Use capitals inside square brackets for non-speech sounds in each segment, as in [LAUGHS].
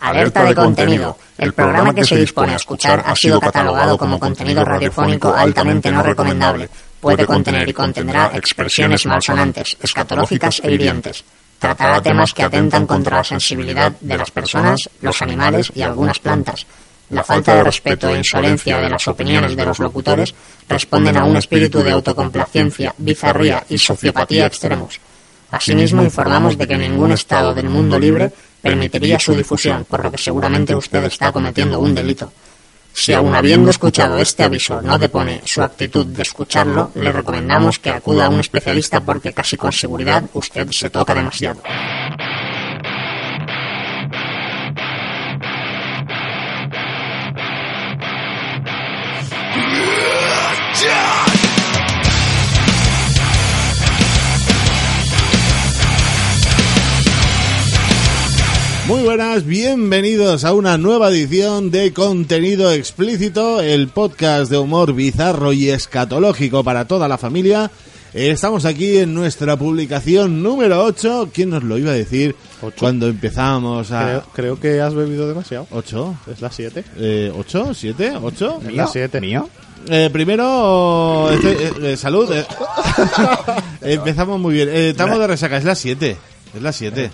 Alerta de contenido. El programa que se dispone a escuchar ha sido catalogado como contenido radiofónico altamente no recomendable. Puede contener y contendrá expresiones malsonantes, escatológicas e hirientes. Tratará temas que atentan contra la sensibilidad de las personas, los animales y algunas plantas. La falta de respeto e insolencia de las opiniones de los locutores responden a un espíritu de autocomplacencia, bizarría y sociopatía extremos. Asimismo, informamos de que ningún Estado del mundo libre permitiría su difusión, por lo que seguramente usted está cometiendo un delito. Si aun habiendo escuchado este aviso no depone su actitud de escucharlo, le recomendamos que acuda a un especialista porque casi con seguridad usted se toca demasiado. Buenas, bienvenidos a una nueva edición de Contenido Explícito, el podcast de humor bizarro y escatológico para toda la familia. Estamos aquí en nuestra publicación número 8. ¿Quién nos lo iba a decir cuando empezamos a... Creo, creo que has bebido demasiado. ¿8? Es la 7. Eh, ¿8? ¿7? ¿8? Es la 7. ¿Mío? Eh, primero, este, eh, eh, salud. eh. [LAUGHS] Empezamos muy bien. Eh, estamos de resaca, es la 7. Es la 7.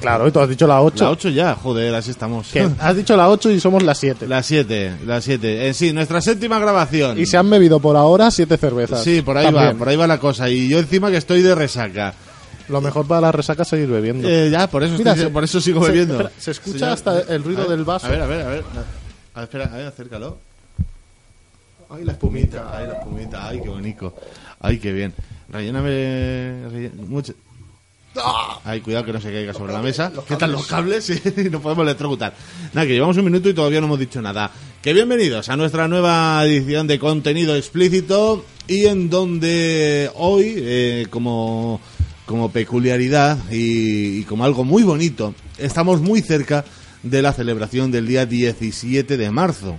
Claro, y tú has dicho la 8. La 8 ya, joder, así estamos. Has dicho la 8 y somos la 7. La 7, la 7. En sí, nuestra séptima grabación. Y se han bebido por ahora 7 cervezas. Sí, por ahí va, por ahí va la cosa. Y yo encima que estoy de resaca. Lo mejor para la resaca es seguir bebiendo. Eh, ya, por eso, Mira, estoy- se- por eso sigo se- bebiendo. espera, se escucha ya. hasta el ruido ver, del vaso. A ver, a ver, a ver. A ver, espera, a ver, acércalo. Ay, la espumita, ay, la espumita, ay, qué bonito. Ay, qué bien. Relléname relle- mucho. ¡Ah! Ay, cuidado que no se caiga sobre la mesa. ¿Qué tal los cables? Sí, [LAUGHS] no podemos electrocutar. Nada, que llevamos un minuto y todavía no hemos dicho nada. Que bienvenidos a nuestra nueva edición de contenido explícito y en donde hoy, eh, como, como peculiaridad y, y como algo muy bonito, estamos muy cerca de la celebración del día 17 de marzo.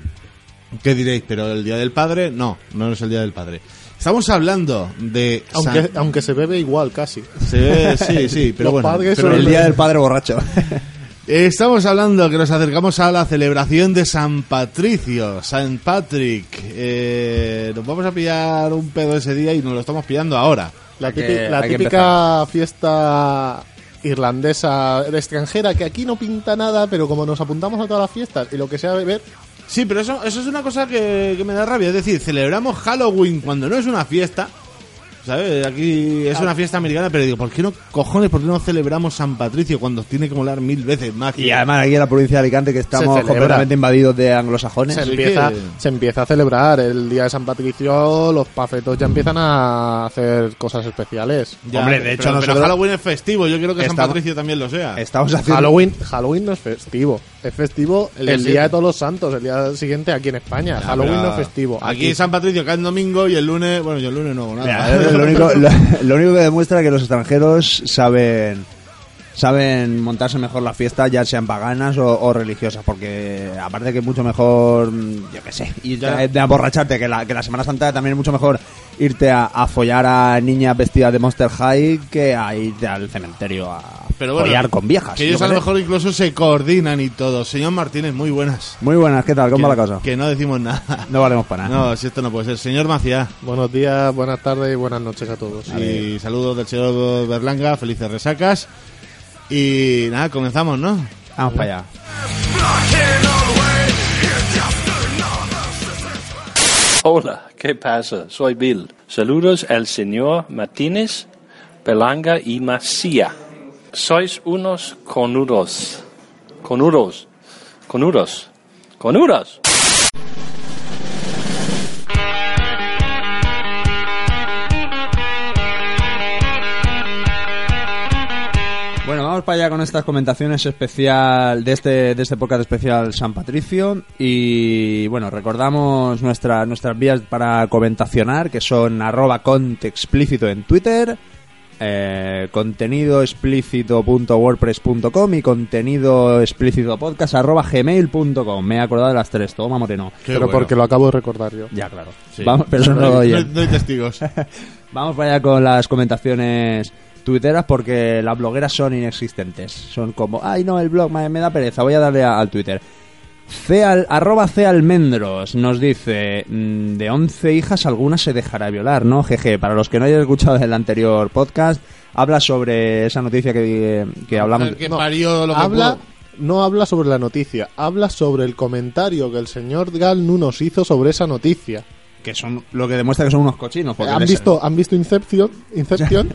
¿Qué diréis? ¿Pero el Día del Padre? No, no es el Día del Padre. Estamos hablando de... Aunque, San- aunque se bebe igual casi. se ve- sí, [LAUGHS] sí, pero Los bueno. padres pero El día del padre borracho. [LAUGHS] Estamos hablando que nos acercamos a la celebración de San Patricio, San Patrick. Eh, nos vamos a pillar un pedo ese día y nos lo estamos pillando ahora. La, típica, la típica fiesta irlandesa de extranjera que aquí no pinta nada, pero como nos apuntamos a todas las fiestas y lo que sea beber, Sí, pero eso, eso es una cosa que, que me da rabia. Es decir, celebramos Halloween cuando no es una fiesta. ¿Sabes? Aquí es una fiesta americana, pero digo, ¿por qué no, cojones, por qué no celebramos San Patricio cuando tiene que molar mil veces más? Y además aquí en la provincia de Alicante que estamos completamente invadidos de anglosajones. se empieza, que- se empieza a celebrar el día de San Patricio, los pafetos ya empiezan a hacer cosas especiales. Ya, Hombre, de pero- hecho pero nosotros- Halloween es festivo. Yo quiero que San Patricio también lo sea. Estamos haciendo... Halloween, Halloween no es festivo, es festivo el, El día de todos los santos, el día siguiente aquí en España. Halloween pero no es festivo. Aquí San Patricio cae en domingo y el lunes, bueno, yo el lunes no hago nada. Lo, [LAUGHS] único, lo, lo único que demuestra que los extranjeros saben saben montarse mejor la fiesta, ya sean paganas o, o religiosas, porque aparte que es mucho mejor, mm, yo qué sé, a- de aborracharte, que la, que la Semana Santa también es mucho mejor irte a, a follar a niñas vestidas de Monster High que a irte al cementerio a Pero bueno, follar con viejas. Que ellos a lo mejor incluso se coordinan y todo. Señor Martínez, muy buenas. Muy buenas, ¿qué tal? ¿Cómo va la cosa? Que no decimos nada. [LAUGHS] No valemos para nada. No, si esto no puede ser. Señor Maciá. Buenos días, buenas tardes y buenas noches a todos. Y saludos del señor Berlanga, felices resacas. Y nada, comenzamos, ¿no? Vamos para allá. Hola, ¿qué pasa? Soy Bill. Saludos al señor Martínez, Belanga y Macía. Sois unos conudos. Conudos. Conudos. Conudos. Bueno, vamos para allá con estas comentaciones especial de este de este podcast especial San Patricio y bueno recordamos nuestra, nuestras vías para comentacionar que son arroba cont explícito en Twitter eh, contenido explícito.wordpress.com y contenido explícito podcast arroba gmail.com me he acordado de las tres toma moreno Qué pero bueno. porque lo acabo de recordar yo. ya claro Sí. Vamos, pero no lo no, hay, oyen. no hay testigos. [LAUGHS] Vamos para allá con las comentaciones tuiteras porque las blogueras son inexistentes. Son como, ay no, el blog me, me da pereza, voy a darle a- al Twitter. Ceal, arroba Cealmendros nos dice, mm, de 11 hijas alguna se dejará violar, ¿no? Jeje, para los que no hayan escuchado el anterior podcast, habla sobre esa noticia que, que hablamos. El que parió lo que habla, pudo. no habla sobre la noticia, habla sobre el comentario que el señor Galnu nos hizo sobre esa noticia. Que son lo que demuestra que son unos cochinos. porque ¿Han visto, ¿Han visto Inception? [LAUGHS] [LAUGHS] Inception,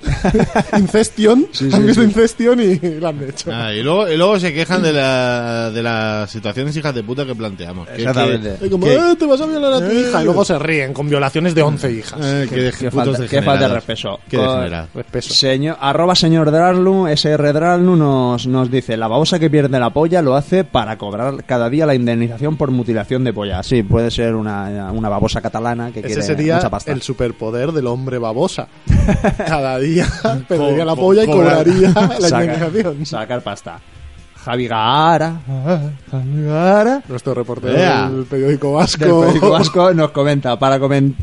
Incestion, Sí, sí, han visto sí. Incestion y lo han hecho. Ah, y, luego, y luego se quejan de, la, de las situaciones hijas de puta que planteamos. Que- Exactamente. Como, que- "Eh, te vas a violar a tu Eh. hija. Y luego se ríen con violaciones de 11 hijas. Eh, que de- Qué putos falta, qué falta de degenerados. respeto. Qué Con- degenerado. Respeto. Señor, arroba señor Drarlu, SR Drarlu nos, nos dice, la babosa que pierde la polla lo hace para cobrar cada día la indemnización por mutilación de polla. Sí, puede ser una, una babosa catalana que Ese quiere sería mucha pasta. el superpoder del hombre babosa. [LAUGHS] Cada día [LAUGHS] perdería la polla y cobrar. cobraría la [LAUGHS] indemnización. sacar pasta. Javi Gara, Javi Gara, Nuestro reportero del periódico vasco. del periódico vasco [LAUGHS] nos comenta, para, comen-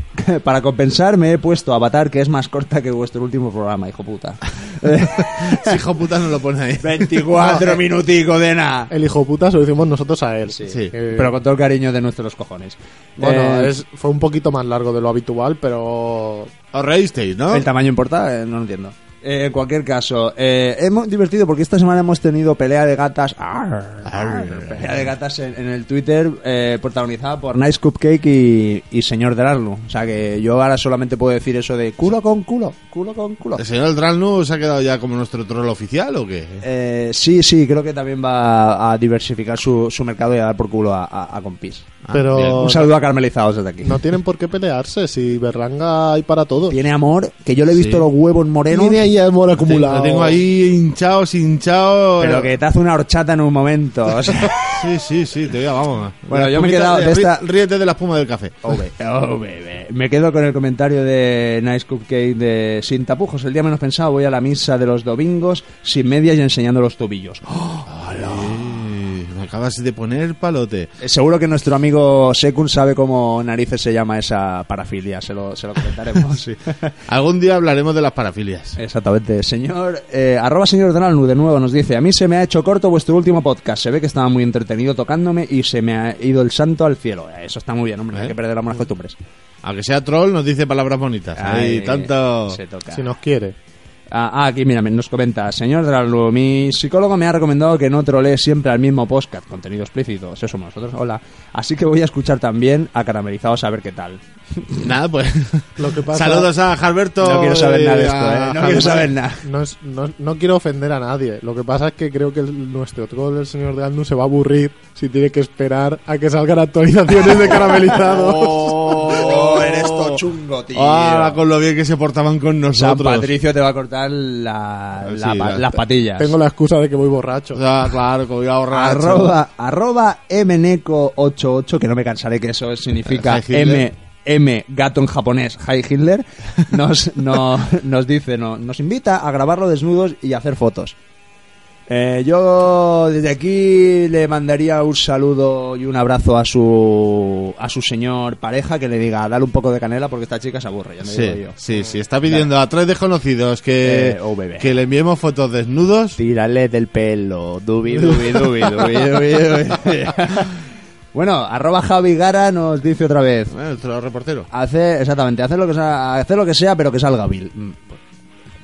para compensar me he puesto Avatar que es más corta que vuestro último programa, hijo puta. [LAUGHS] Si hijo puta no lo pone ahí. 24 minuticos de nada. El hijo puta se lo hicimos nosotros a él. Sí. Eh, Pero con todo el cariño de nuestros cojones. Bueno, Eh, es, fue un poquito más largo de lo habitual, pero Os reísteis, ¿no? ¿El tamaño importa? Eh, no lo entiendo. Eh, en cualquier caso, eh, hemos divertido porque esta semana hemos tenido pelea de gatas. Arr, arr, pelea de gatas en, en el Twitter eh, protagonizada por Nice Cupcake y, y Señor Drarlu. O sea que yo ahora solamente puedo decir eso de culo con culo, culo con culo. ¿El señor Dralnu se ha quedado ya como nuestro troll oficial o qué? Eh, sí, sí, creo que también va a diversificar su, su mercado y a dar por culo a, a, a compis. Ah, pero bien. Un saludo a Carmelizados desde aquí. no tienen por qué pelearse. Si Berlanga hay para todos. Tiene amor, que yo le he visto Sí. los huevos morenos. Tiene ahí amor acumulado. Lo tengo ahí hinchado, hinchado. Pero que te hace una horchata en un momento. o sea. [LAUGHS] Sí, sí, sí, te digo, vamos. Bueno, La yo me he quedado de esta- Ríete de la espuma del café. [LAUGHS] Oh, bebé. Me quedo con el comentario de Nice Cupcake de Sin tapujos. El día menos pensado voy a la misa de los domingos sin medias y enseñando los tobillos. Me acabas de poner palote. Eh, Seguro que nuestro amigo Sekun sabe cómo narices se llama esa parafilia. Se lo, se lo comentaremos. [LAUGHS] Algún día hablaremos de las parafilias. Exactamente. Señor, eh, arroba señor Donalnu de nuevo nos dice, a mí se me ha hecho corto vuestro último podcast. Se ve que estaba muy entretenido tocándome y se me ha ido el santo al cielo. Eh, Eso está muy bien, hombre. ¿Eh? Hay que perder las buenas costumbres. Aunque sea troll, nos dice palabras bonitas. Ay, tanto. Se toca. Si nos quiere. Ah, ah, aquí, mira, nos comenta, señor Drarlu, mi psicólogo me ha recomendado que no trolee siempre al mismo podcast, contenido explícito, eso somos nosotros, hola. Así que voy a escuchar también a Caramelizados a ver qué tal. [LAUGHS] Nada, pues. Lo que pasa- Saludos a Alberto. No quiero saber nada de esto, a ¿eh? No quiero saber nada. No, es- no, no quiero ofender a nadie. Lo que pasa es que creo que el- nuestro troll, el señor de Alnu, se va a aburrir si tiene que esperar a que salgan actualizaciones de [LAUGHS] caramelizados. Oh, chungo, tío. Ahora con lo bien que se portaban con San nosotros. Patricio te va a cortar la, Sí, la pa- la- las patillas. Tengo la excusa de que voy borracho. Ah, claro, que voy a ahorrar. arroba, arroba mneco88, que no me cansaré que eso significa. M, M gato en japonés, Hi Hitler, nos, no- [LAUGHS] nos dice, no, nos invita a grabarlo desnudos y hacer fotos. Eh, yo desde aquí le mandaría un saludo y un abrazo a su a su señor pareja que le diga dale un poco de canela porque esta chica se aburre, ya me digo Sí, yo. sí, sí. Está pidiendo a tres desconocidos que, Eh, oh, que le enviemos fotos desnudos. Tírale del pelo, dubi, dubi, dubi, dubi, dubi, dubi. [LAUGHS] Bueno, arroba Javi Gara nos dice otra vez. Nuestro reportero. Hace, exactamente, hacer lo que sea, hacer lo que sea, pero que salga Bill.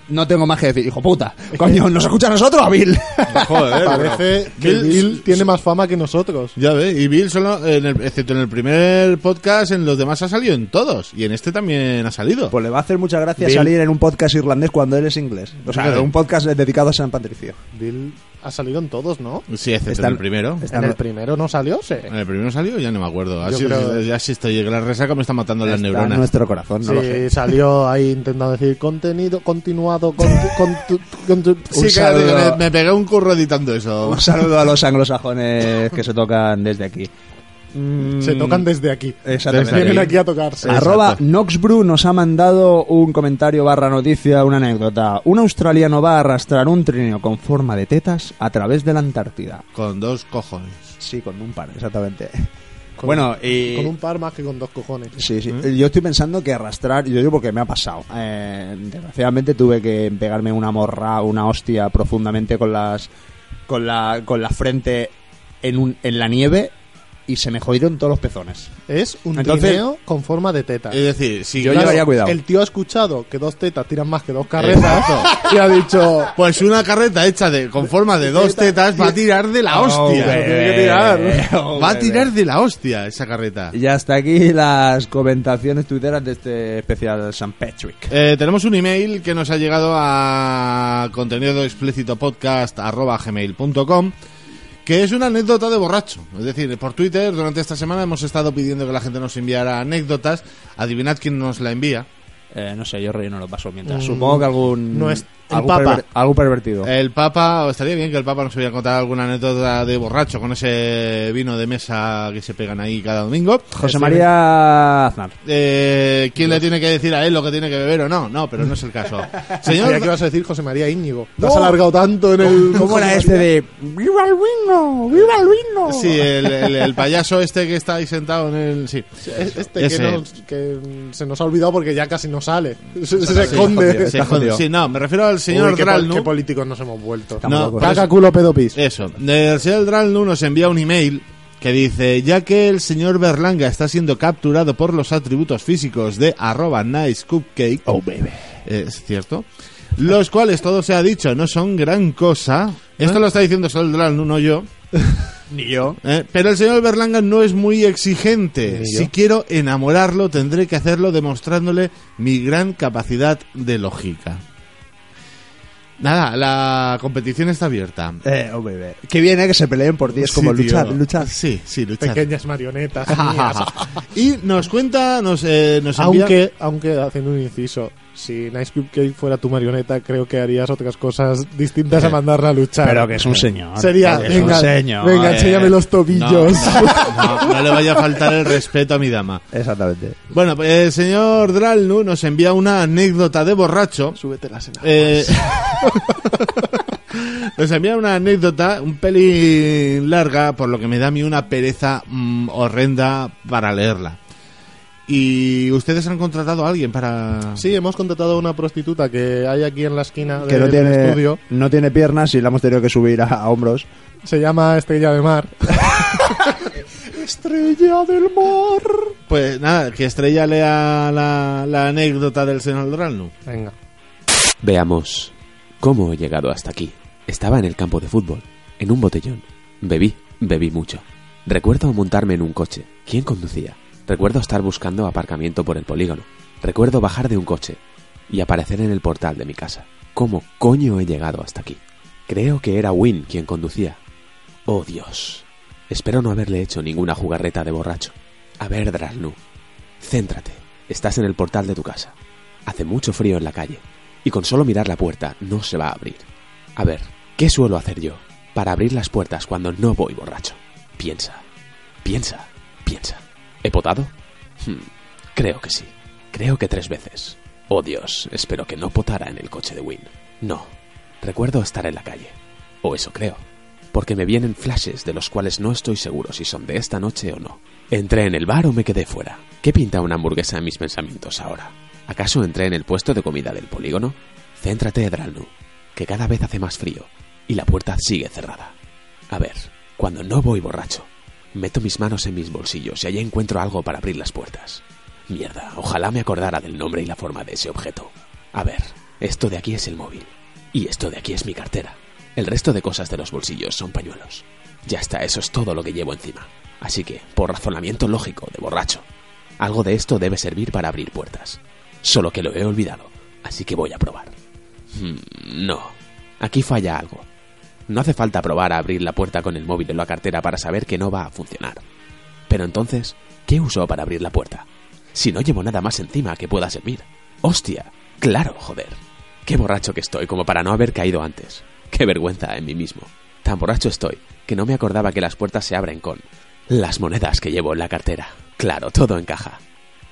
No tengo más que decir, hijo puta. Coño, ¿nos escucha a nosotros a Bill? Joder, [LAUGHS] Parece que Bill- Bill tiene más fama que nosotros. Ya ve, y Bill solo, en el- excepto en el primer podcast, en los demás ha salido en todos. Y en este también ha salido. Pues le va a hacer mucha gracia Bill. salir en un podcast irlandés cuando él es inglés. O sea, un podcast dedicado a San Patricio. Bill Ha salido en todos, ¿no? Sí, excepto Está- en el primero. está- En el primero no salió, sí. ¿En el primero salió? Ya no me acuerdo. Así, creo- Ya sí estoy. La resaca me está matando las en neuronas. nuestro corazón, no lo Sí, sé. salió ahí intentando decir contenido continuado. Con, [LAUGHS] con tu- con tu- Sí, Un que saludo. me, me pegué un curro editando eso. Un saludo a los anglosajones que se tocan desde aquí. Mm, Se tocan desde aquí. Exactamente. Vienen aquí a tocarse. Arroba. Noxbrew nos ha mandado un comentario barra noticia, una anécdota. Un australiano va a arrastrar un trineo con forma de tetas a través de la Antártida. Con dos cojones. Sí, con un par, exactamente. Con- [LAUGHS] bueno, y... Con un par más que con dos cojones. Sí, sí. Yo estoy pensando que arrastrar, yo digo porque me ha pasado. Eh, desgraciadamente tuve que pegarme una morra, una hostia profundamente con las con la con la frente en un en la nieve y se me jodieron todos los pezones. Es un Entonces- trineo con forma de teta. Es decir, si Yo claro, llevaría cuidado. El tío ha escuchado que dos tetas tiran más que dos carretas y ha dicho... Pues una carreta hecha de con forma de dos tetas va a tirar de la hostia. Oh, tirar. Oh, va a tirar de la hostia esa carreta. Y hasta aquí las comentaciones tuiteras de este especial St. Patrick. Eh, tenemos un email que nos ha llegado a contenido explícito podcast arroba gmail.com que es una anécdota de borracho. Es decir, por Twitter durante esta semana hemos estado pidiendo que la gente nos enviara anécdotas. Adivinad quién nos la envía. Eh, no sé, yo relleno lo paso mientras. Mm, Supongo que algún. no es- el algún, Papa. perver- algún pervertido. El Papa, estaría bien que el Papa nos hubiera contado alguna anécdota de borracho con ese vino de mesa que se pegan ahí cada domingo. José María Aznar. Eh, ¿Quién le tiene que decir a él lo que tiene que beber o no? No, pero no es el caso. [LAUGHS] Señor, que ibas a decir José María Íñigo. Te has alargado tanto en el... ¿Cómo era este de. ¡Viva el vino! ¡Viva el vino! Sí, el, el- el payaso este que está ahí sentado en el... Sí. Este que, nos- que se nos ha olvidado porque ya casi no sale. Se, se Sí, esconde. jodido. sí, no, me refiero al señor Uy, qué, pol- Dralnu. qué políticos nos hemos vuelto. No, eso- culo, pedo, pis. Eso. El señor Dralnu nos envía un email que dice, ya que el señor Berlanga está siendo capturado por los atributos físicos de arroba nice cupcake, Oh, baby. eh, es cierto, los cuales, todo se ha dicho, no son gran cosa. Esto lo está diciendo solo el Dralnu, no yo. [LAUGHS] Ni yo. Eh, Pero el señor Berlanga no es muy exigente. Si quiero enamorarlo, tendré que hacerlo demostrándole mi gran capacidad de lógica. Nada, la competición está abierta. Eh, oh, baby. Qué bien, eh, que se peleen por ti. Es como Sí, luchar, tío. luchar. Sí, sí, luchar. Pequeñas marionetas [LAUGHS] mías. y nos cuenta, nos, eh, nos envía... aunque, aunque, haciendo un inciso, si Nice Cupcake fuera tu marioneta, creo que harías otras cosas distintas a mandarla a luchar. Pero que es un señor. Sería, es venga, un señor. venga, eh. enséñame los tobillos. no, [LAUGHS] no, no le vaya a faltar el respeto a mi dama. Exactamente. Bueno, pues el señor Dralnu nos envía una anécdota de borracho. Súbete la cena. Eh, [LAUGHS] nos envía una anécdota un pelín larga, por lo que me da a mí una pereza mm, horrenda para leerla. ¿Y ustedes han contratado a alguien para...? Sí, hemos contratado a una prostituta que hay aquí en la esquina Que del no tiene, estudio. no tiene piernas y la hemos tenido que subir a, a hombros. Se llama Estrella de Mar. [LAUGHS] Estrella del Mar. Pues nada, que Estrella lea la, la anécdota del señor Dralnu. Venga. Veamos cómo he llegado hasta aquí. Estaba en el campo de fútbol, en un botellón. Bebí, bebí mucho. Recuerdo montarme en un coche. ¿Quién conducía? Recuerdo estar buscando aparcamiento por el polígono. Recuerdo bajar de un coche y aparecer en el portal de mi casa. ¿Cómo coño he llegado hasta aquí? Creo que era Win quien conducía. Oh Dios. Espero no haberle hecho ninguna jugarreta de borracho. A ver, Dralnu. Céntrate. Estás en el portal de tu casa. Hace mucho frío en la calle. Y con solo mirar la puerta no se va a abrir. A ver, ¿qué suelo hacer yo para abrir las puertas cuando no voy borracho? Piensa. Piensa. Piensa. ¿He potado? Hmm, creo que sí. Creo que tres veces. Oh Dios, espero que no potara en el coche de Win. No. Recuerdo estar en la calle. O eso creo. Porque me vienen flashes de los cuales no estoy seguro si son de esta noche o no. ¿Entré en el bar o me quedé fuera? ¿Qué pinta una hamburguesa en mis pensamientos ahora? ¿Acaso entré en el puesto de comida del polígono? Céntrate, Edralnu, que cada vez hace más frío y la puerta sigue cerrada. A ver, cuando no voy borracho, meto mis manos en mis bolsillos y allí encuentro algo para abrir las puertas. Mierda, ojalá me acordara del nombre y la forma de ese objeto. A ver, esto de aquí es el móvil. Y esto de aquí es mi cartera. El resto de cosas de los bolsillos son pañuelos. Ya está, eso es todo lo que llevo encima. Así que, por razonamiento lógico de borracho, algo de esto debe servir para abrir puertas. Solo que lo he olvidado, así que voy a probar. Hmm, no, aquí falla algo. No hace falta probar a abrir la puerta con el móvil en la cartera para saber que no va a funcionar. Pero entonces, ¿qué uso para abrir la puerta? Si no llevo nada más encima que pueda servir. ¡Hostia! Claro, joder. Qué borracho que estoy como para no haber caído antes. Qué vergüenza en mí mismo. Tan borracho estoy que no me acordaba que las puertas se abren con las monedas que llevo en la cartera. Claro, todo encaja.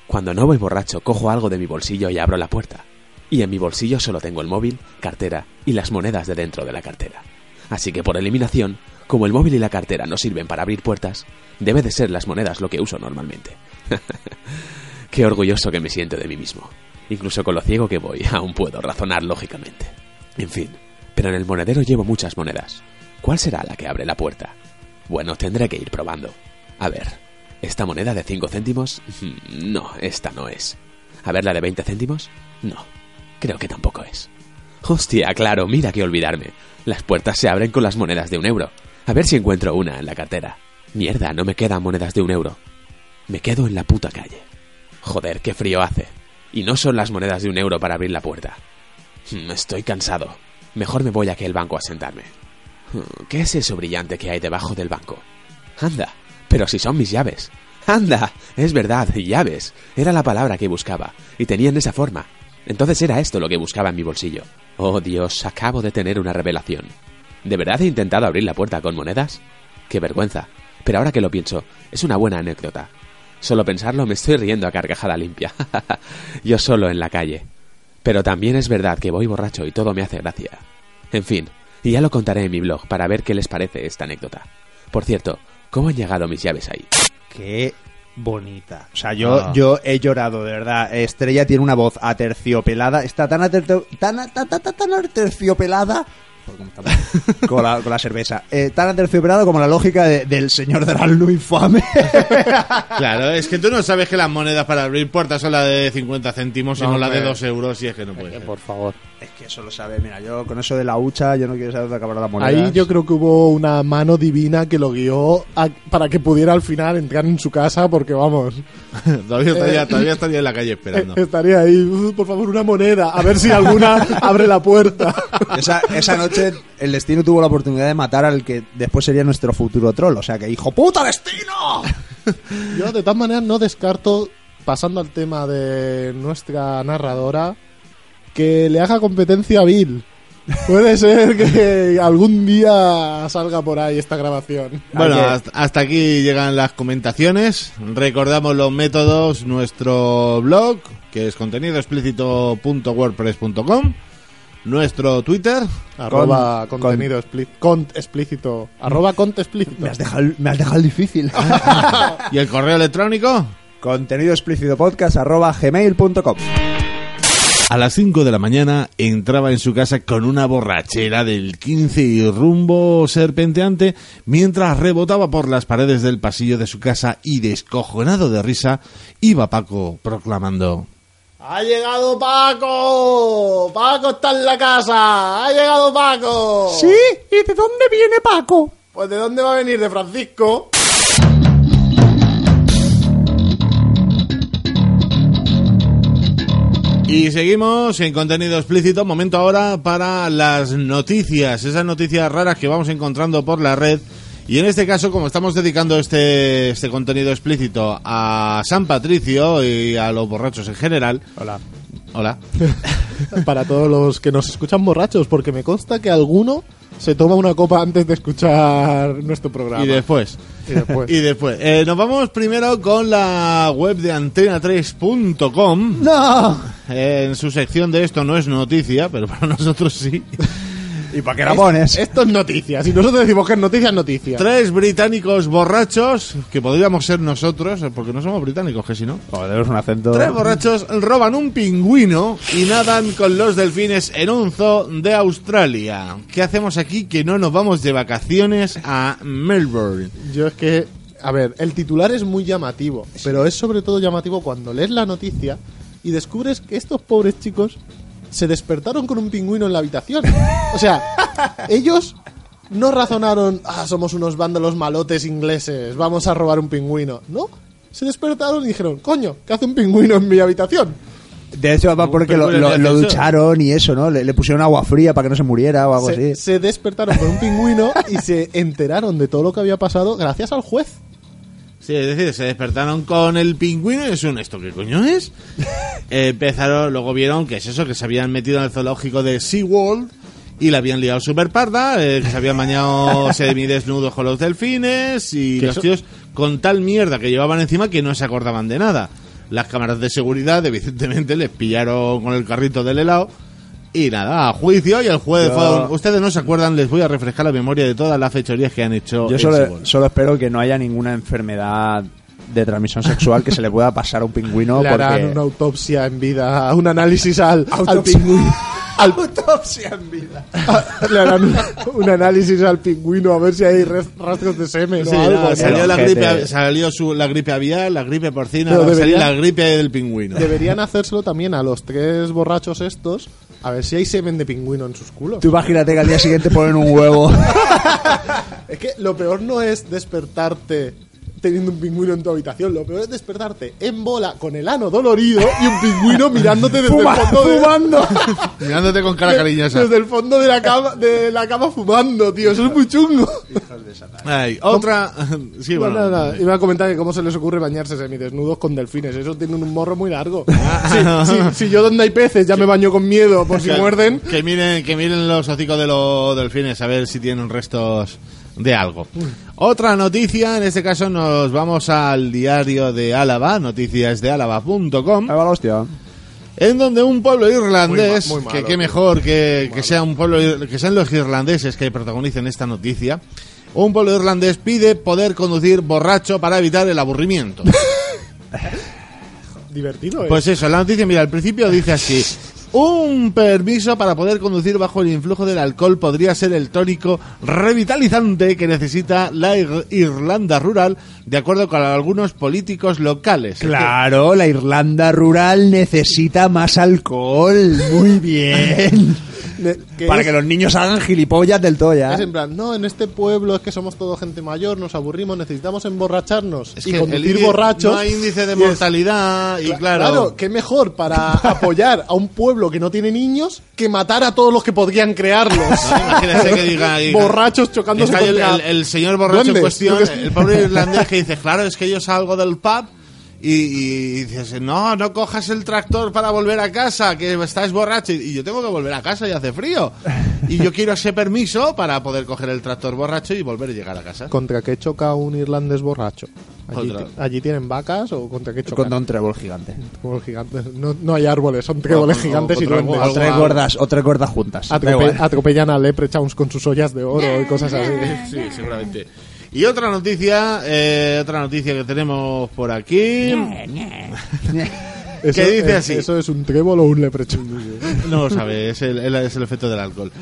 Cuando no voy borracho, cojo algo de mi bolsillo y abro la puerta. Y en mi bolsillo solo tengo el móvil, cartera y las monedas de dentro de la cartera. Así que por eliminación, como el móvil y la cartera no sirven para abrir puertas, debe de ser las monedas lo que uso normalmente. [LAUGHS] Qué orgulloso que me siento de mí mismo. Incluso con lo ciego que voy, [LAUGHS] aún puedo razonar lógicamente. En fin, pero en el monedero llevo muchas monedas. ¿Cuál será la que abre la puerta? Bueno, tendré que ir probando. A ver, ¿esta moneda de 5 céntimos? [LAUGHS] No, esta no es. A ver, la de 20 céntimos? No, creo que tampoco es. Hostia, claro, mira que olvidarme. Las puertas se abren con las monedas de un euro. A ver si encuentro una en la cartera. Mierda, no me quedan monedas de un euro. Me quedo en la puta calle. Joder, qué frío hace. Y no son las monedas de un euro para abrir la puerta. Hmm, Estoy cansado. Mejor me voy a aquel banco a sentarme. Hmm, ¿Qué es eso brillante que hay debajo del banco? Anda, pero si son mis llaves. Anda, es verdad, llaves. Era la palabra que buscaba, y tenían esa forma. Entonces era esto lo que buscaba en mi bolsillo. Oh Dios, acabo de tener una revelación. ¿De verdad he intentado abrir la puerta con monedas? Qué vergüenza. Pero ahora que lo pienso, es una buena anécdota. Solo pensarlo me estoy riendo a carcajada limpia. [LAUGHS] Yo solo en la calle. Pero también es verdad que voy borracho y todo me hace gracia. En fin, y ya lo contaré en mi blog para ver qué les parece esta anécdota. Por cierto, ¿cómo han llegado mis llaves ahí? Qué bonita. O sea, yo, Ah. yo he llorado, de verdad. Estrella tiene una voz aterciopelada. Está tan, atercio- tan, tan, tan, tan, tan aterciopelada. Con, la, con la cerveza. Eh, tan aterciopelada como la lógica de- del señor Dralno infame. [LAUGHS] Claro, es que tú no sabes que las monedas para abrir puertas son las de 50 céntimos, sino No, las de hombre. 2 euros, y es que no puede ser. Por favor. Eso lo sabe. Mira, yo con eso de la hucha, yo no quiero saber dónde acabará la moneda. Ahí yo creo que hubo una mano divina que lo guió a- para que pudiera al final entrar en su casa porque vamos, [LAUGHS] todavía, estaría, todavía estaría en la calle esperando. eh, estaría ahí, "Uh, por favor una moneda, a ver si alguna [LAUGHS] abre la puerta. Esa, esa noche el destino tuvo la oportunidad de matar al que después sería nuestro futuro troll. O sea que, hijo puta destino. Yo de todas maneras no descarto, pasando al tema de nuestra narradora, que le haga competencia a Bill. Puede ser que algún día salga por ahí esta grabación. Bueno, hasta, aquí llegan las comentaciones. Recordamos los métodos, nuestro blog, que es contenidoexplícito.wordpress.com, nuestro Twitter, Arroba Con- contenido explí- cont explícito. Arroba cont explícito. Me has dejado, me has dejado difícil. [LAUGHS] y el correo electrónico. Contenido explícito podcast arroba gmail.com. A las 5 de la mañana entraba en su casa con una borrachera del 15 y rumbo serpenteante mientras rebotaba por las paredes del pasillo de su casa y descojonado de risa iba Paco proclamando ¡Ha llegado Paco! ¡Paco está en la casa! ¡Ha llegado Paco! ¿y de dónde viene Paco? Pues ¿de dónde va a venir? ¿De Francisco? Y seguimos en contenido explícito. Momento ahora para las noticias. Esas noticias raras que vamos encontrando por la red. Y en este caso, como estamos dedicando este, este contenido explícito a San Patricio y a los borrachos en general. Hola. Hola. [LAUGHS] Para todos los que nos escuchan borrachos, porque me consta que alguno se toma una copa antes de escuchar nuestro programa. Y después. Y después. [LAUGHS] Y después. Eh, nos vamos primero con la web de antena3.com. No. En su sección de esto no es noticia, pero para [LAUGHS] nosotros sí. ¿Y para qué la pones? Esto es noticia. Si nosotros decimos que es noticia, es noticia. Tres británicos borrachos, que podríamos ser nosotros, porque no somos británicos, que si no. Joder, es un acento. Tres borrachos roban un pingüino y nadan con los delfines en un zoo de Australia. ¿Qué hacemos aquí que no nos vamos de vacaciones a Melbourne? Yo es que, a ver, el titular es muy llamativo, pero es sobre todo llamativo cuando lees la noticia y descubres que estos pobres chicos se despertaron con un pingüino en la habitación. O sea, ellos no razonaron, ah, somos unos vándalos malotes ingleses, vamos a robar un pingüino. No, se despertaron y dijeron, coño, ¿qué hace un pingüino en mi habitación? De hecho, va porque lo, lo- lo ducharon y eso, ¿no? Le, le pusieron agua fría para que no se muriera o algo Se, así. se despertaron con un pingüino y se enteraron de todo lo que había pasado gracias al juez. Sí, es decir, se despertaron con el pingüino y es un ¿esto qué coño es? [LAUGHS] Eh, empezaron, luego vieron que es eso, que se habían metido en el zoológico de SeaWorld y la habían liado super parda, eh, que se habían bañado [LAUGHS] semidesnudos con los delfines y los eso- tíos con tal mierda que llevaban encima que no se acordaban de nada. Las cámaras de seguridad, evidentemente, les pillaron con el carrito del helado y nada, a juicio y el juez Yo-. Ustedes no se acuerdan, les voy a refrescar la memoria de todas las fechorías que han hecho Yo solo, espero que no haya ninguna enfermedad de transmisión sexual que se le pueda pasar a un pingüino Le harán una autopsia en vida, un análisis al, pingüino. [LAUGHS] Al, autopsia en vida. [LAUGHS] le harán un, un análisis al pingüino a ver si hay rastros de semen Sí, o algo. nada, ¿no? salió, la gripe, salió su, la gripe aviar, la gripe porcina, Pero va a salir debería- la gripe del pingüino. Deberían hacérselo también a los tres borrachos estos, a ver si hay semen de pingüino en sus culos. Tú imagínate que al día siguiente ponen un huevo. [LAUGHS] Es que lo peor no es despertarte teniendo un pingüino en tu habitación, lo peor es despertarte en bola con el ano dolorido y un pingüino mirándote desde Fuma- el fondo de, fumando. [LAUGHS] Mirándote con cara cariñosa. desde el fondo de la cama de la cama fumando, tío, eso es muy chungo. Ay, otra. [LAUGHS] Sí, No, bueno. no, no, Iba a comentar que cómo se les ocurre bañarse semidesnudos con delfines, eso tiene un morro muy largo. Ah. [LAUGHS] Sí, sí, si yo donde hay peces ya me baño con miedo por si Que- muerden. Que miren, que miren los hocicos de los delfines a ver si tienen restos de algo. Otra noticia, en este caso nos vamos al diario de Álava, noticiasdeálava.com, Ahí va la hostia. en donde un pueblo irlandés, Muy ma- muy que qué mejor que, que sea un pueblo, ir- que sean los irlandeses que protagonicen esta noticia, un pueblo irlandés pide poder conducir borracho para evitar el aburrimiento. [LAUGHS] Divertido, ¿eh? Pues eso, la noticia, mira, al principio dice así. Un permiso para poder conducir bajo el influjo del alcohol podría ser el tónico revitalizante que necesita la Ir- Irlanda rural, de acuerdo con algunos políticos locales. Claro, la Irlanda rural necesita más alcohol. Muy bien. [LAUGHS] Para es- que los niños hagan gilipollas del todo ya. Es en plan, no, en este pueblo es que somos todo gente mayor, nos aburrimos, necesitamos emborracharnos Es y que el conducir borrachos. No hay índice de y mortalidad y Cla- claro. qué mejor para [LAUGHS] apoyar a un pueblo que no tiene niños que matar a todos los que podrían crearlos. No, imagínese que diga, diga- Borrachos chocándose el, el- el señor borracho en cuestión, el pobre irlandés que dice, claro, es que yo salgo del pub y, y dices, no, no cojas el tractor para volver a casa, que estás borracho. Y yo tengo que volver a casa y hace frío. Y yo quiero ese permiso para poder coger el tractor borracho y volver a llegar a casa. ¿Contra qué choca un irlandés borracho? Allí, Contra- allí tienen vacas o contra qué chocan? Contra un trébol gigante. Como gigantes. No, no hay árboles, son tréboles o- gigantes y contra duendes. O algo- tres gordas, o tres gordas juntas. Da Atrope- igual. atropellan a leprechauns con sus ollas de oro y cosas así. Sí, seguramente. Y otra noticia, eh, otra noticia que tenemos por aquí. [LAUGHS] Eso ¿Qué dice así? ¿Eso es un trébol o un leprechaun? No lo sabe, es el, el- es el efecto del alcohol.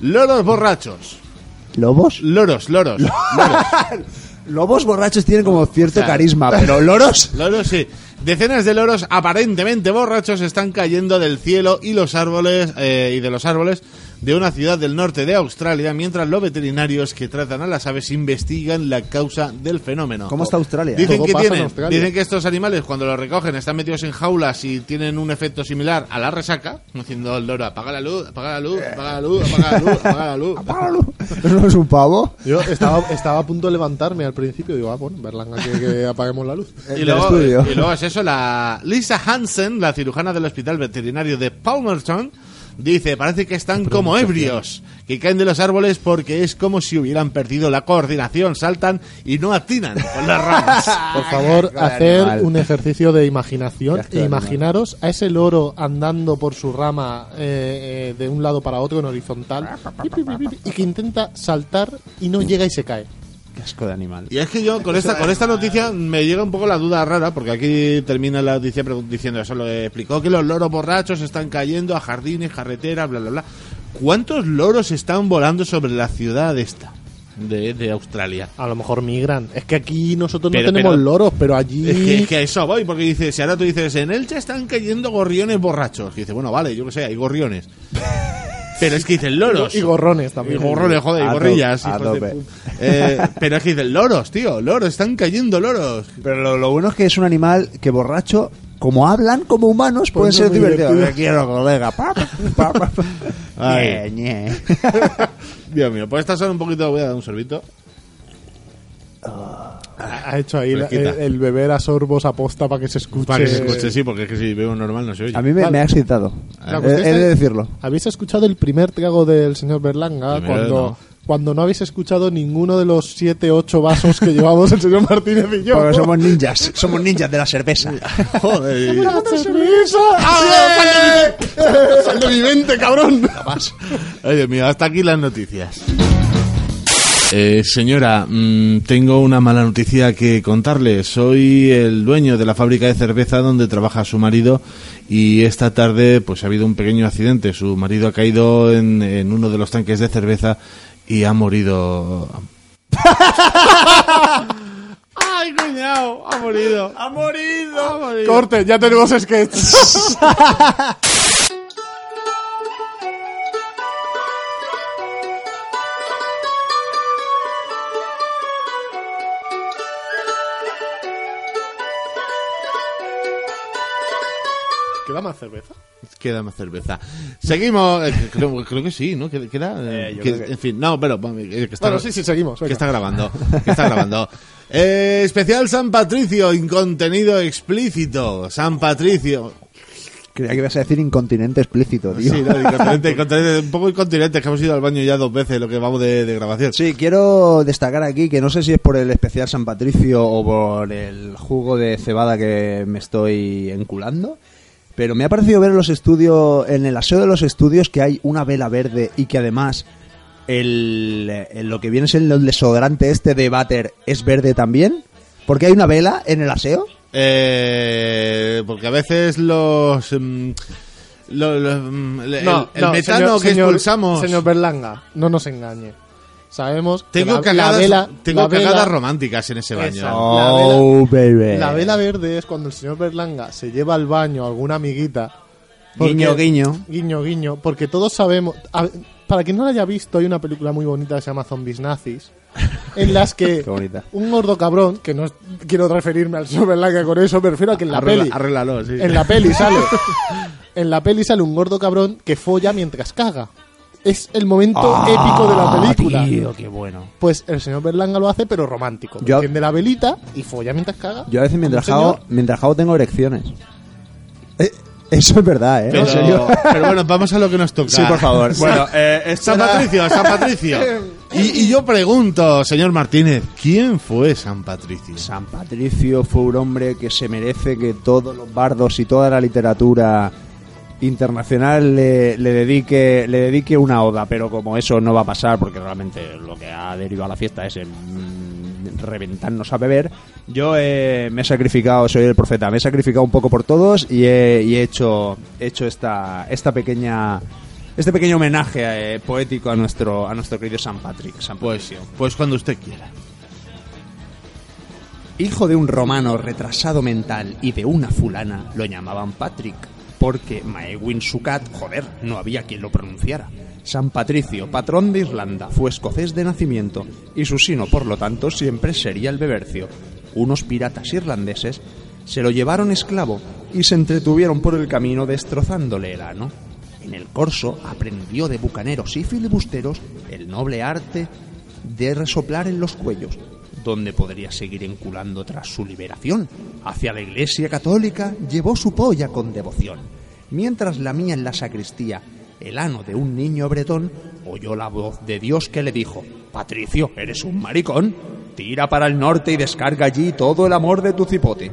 Loros borrachos. ¿Lobos? Loros, loros. [LAUGHS] loros. Lobos borrachos tienen como cierto O sea, carisma, pero loros... [LAUGHS] Loros, sí. Decenas de loros aparentemente borrachos están cayendo del cielo y los árboles eh, y de los árboles de una ciudad del norte de Australia, mientras los veterinarios que tratan a las aves investigan la causa del fenómeno. ¿Cómo está Australia? Dicen que, pasa en tienen, Australia. dicen que estos animales cuando los recogen están metidos en jaulas y tienen un efecto similar a la resaca, haciendo el loro, apaga la luz, apaga la luz, apaga la luz, apaga la luz, apaga la luz. ¿Eso no es un pavo? Yo estaba, estaba a punto de levantarme al principio. Digo, ah, bueno, Berlanga quiere que apaguemos la luz. [LAUGHS] Y luego, y luego es eso, la Lisa Hansen, la cirujana del hospital veterinario de Palmerton, dice, parece que están como ebrios, que caen de los árboles porque es como si hubieran perdido la coordinación, saltan y no atinan con las ramas. [LAUGHS] Por favor, hacer animal. un ejercicio de imaginación [LAUGHS] e animal. imaginaros a ese loro andando por su rama eh, eh, de un lado para otro en horizontal [LAUGHS] y que intenta saltar y no llega y se cae. Qué asco de animal. Y es que yo con esta con esta noticia me llega un poco la duda rara, porque aquí termina la noticia diciendo eso, lo explicó que los loros borrachos están cayendo a jardines, carreteras, bla, bla, bla. ¿Cuántos loros están volando sobre la ciudad esta de, de Australia? A lo mejor migran. Es que aquí nosotros Pero- no tenemos pero- loros, pero allí... Es que, es que a eso voy, porque dice, si ahora tú dices, en Elche están cayendo gorriones borrachos. Y dice, bueno, vale, yo que sé, hay gorriones. Pero es que dicen loros. Y gorrones Y también. gorrones, joder, y gorrillas. a hijos de Eh, [LAUGHS] pero es que dicen loros, tío, loros, están cayendo loros. Pero lo, lo bueno es que es un animal que borracho como hablan como humanos, pueden Pues ser divertidos. Te quiero, colega. Pa, pa, pa, pa. [LAUGHS] Ay. Ñe, ñe. [LAUGHS] Dios mío, pues esta son un poquito, voy a dar un sorbito. Ha hecho ahí la- el, el beber a sorbos aposta para que se escuche. Para que se escuche, sí, porque es que si veo normal no se oye. A mí me, Vale. me ha excitado. La He, he es- de decirlo. ¿Habéis escuchado el primer trago del señor Berlanga Primero cuando, no. cuando no habéis escuchado ninguno de los 7, 8 vasos que [LAUGHS] llevamos el señor Martínez y yo? Porque somos ninjas. Somos ninjas de la cerveza. [LAUGHS] Joder. ¡La cerveza! ¡Ah, sal de mi- [LAUGHS] ¡Sal de mi mente, cabrón! Ay, Dios mío, hasta aquí las noticias. Eh, señora, mm, tengo una mala noticia que contarle. Soy el dueño de la fábrica de cerveza donde trabaja su marido y esta tarde pues ha habido un pequeño accidente. Su marido ha caído en, en uno de los tanques de cerveza y ha morido. [LAUGHS] ¡Ay, cuñado! Ha morido. ¡Ha morido! ¡Ha morido! Corte, ya tenemos sketch. [LAUGHS] ¿Queda más cerveza? Queda más cerveza. Seguimos. eh, creo, creo que sí, ¿no? Queda. eh, Eh, que- que- En fin, no, pero. eh, que está, Bueno, sí, sí, seguimos. que está grabando. Que está grabando. [LAUGHS] Eh, especial San Patricio, en contenido explícito. San Patricio. Creía que ibas a decir incontinente explícito, tío. Sí, no, [LAUGHS] incontinente, incontinente, un poco incontinente, que hemos ido al baño ya dos veces lo que vamos de, de grabación. Sí, quiero destacar aquí que no sé si es por el especial San Patricio o por el jugo de cebada que me estoy enculando, pero me ha parecido ver en los estudios, en el aseo de los estudios, que hay una vela verde y que además el, el- lo que viene siendo el desodorante este de Butter es verde también. Porque hay una vela en el aseo. Eh, porque a veces los. mm, lo- lo- mm, el, el- No, el no, metano señor- que señor- expulsamos. Señor Berlanga, no nos engañe. Sabemos que tengo la, cagadas, la vela, tengo la vela- cagadas románticas en ese baño. Exacto. La vela- Oh, baby. La vela verde es cuando el señor Berlanga se lleva al baño a alguna amiguita. porque- Guiño, guiño. Guiño, guiño. Porque todos sabemos. a- para quien no la haya visto, hay una película muy bonita que se llama Zombies Nazis. En las que [LAUGHS] Qué bonita. un gordo cabrón, que no es- quiero referirme al señor Berlanga con eso, me refiero a que en la Arregla- peli. arréglalo, sí. En la peli sale. [LAUGHS] en la peli sale un gordo cabrón que folla mientras caga. Es el momento épico de la película. Ah, Tío, qué bueno. Pues el señor Berlanga lo hace, pero romántico. Yo- Enciende la velita y folla mientras caga. Yo a veces mientras señor. mientras hago tengo erecciones. Eh, eso es verdad, ¿eh? Pero, En serio. pero bueno, vamos a lo que nos toca. Sí, por favor. Bueno, eh, San era- Patricio, San Patricio. [LAUGHS] Y, y yo pregunto, señor Martínez, ¿quién fue San Patricio? San Patricio fue un hombre que se merece que todos los bardos y toda la literatura internacional le, le dedique le dedique una oda, pero como eso no va a pasar porque realmente lo que ha derivado a la fiesta es en mm, reventarnos a beber, yo eh, me he sacrificado, soy el profeta, me he sacrificado un poco por todos y he, y he hecho he hecho esta esta pequeña este pequeño homenaje eh, poético a nuestro a nuestro querido San Patrick, San Pues, pues cuando usted quiera. Hijo de un romano retrasado mental y de una fulana, lo llamaban Patrick, porque Maewin Sukat, joder, no había quien lo pronunciara. San Patricio, patrón de Irlanda, fue escocés de nacimiento y su sino, por lo tanto, siempre sería el bebercio. Unos piratas irlandeses se lo llevaron esclavo y se entretuvieron por el camino destrozándole el ano. En el corso aprendió de bucaneros y filibusteros el noble arte de resoplar en los cuellos, donde podría seguir enculando tras su liberación. Hacia la iglesia católica llevó su polla con devoción. Mientras lamía en la sacristía el ano de un niño bretón, oyó la voz de Dios que le dijo, Patricio, eres un maricón, tira para el norte y descarga allí todo el amor de tu cipote.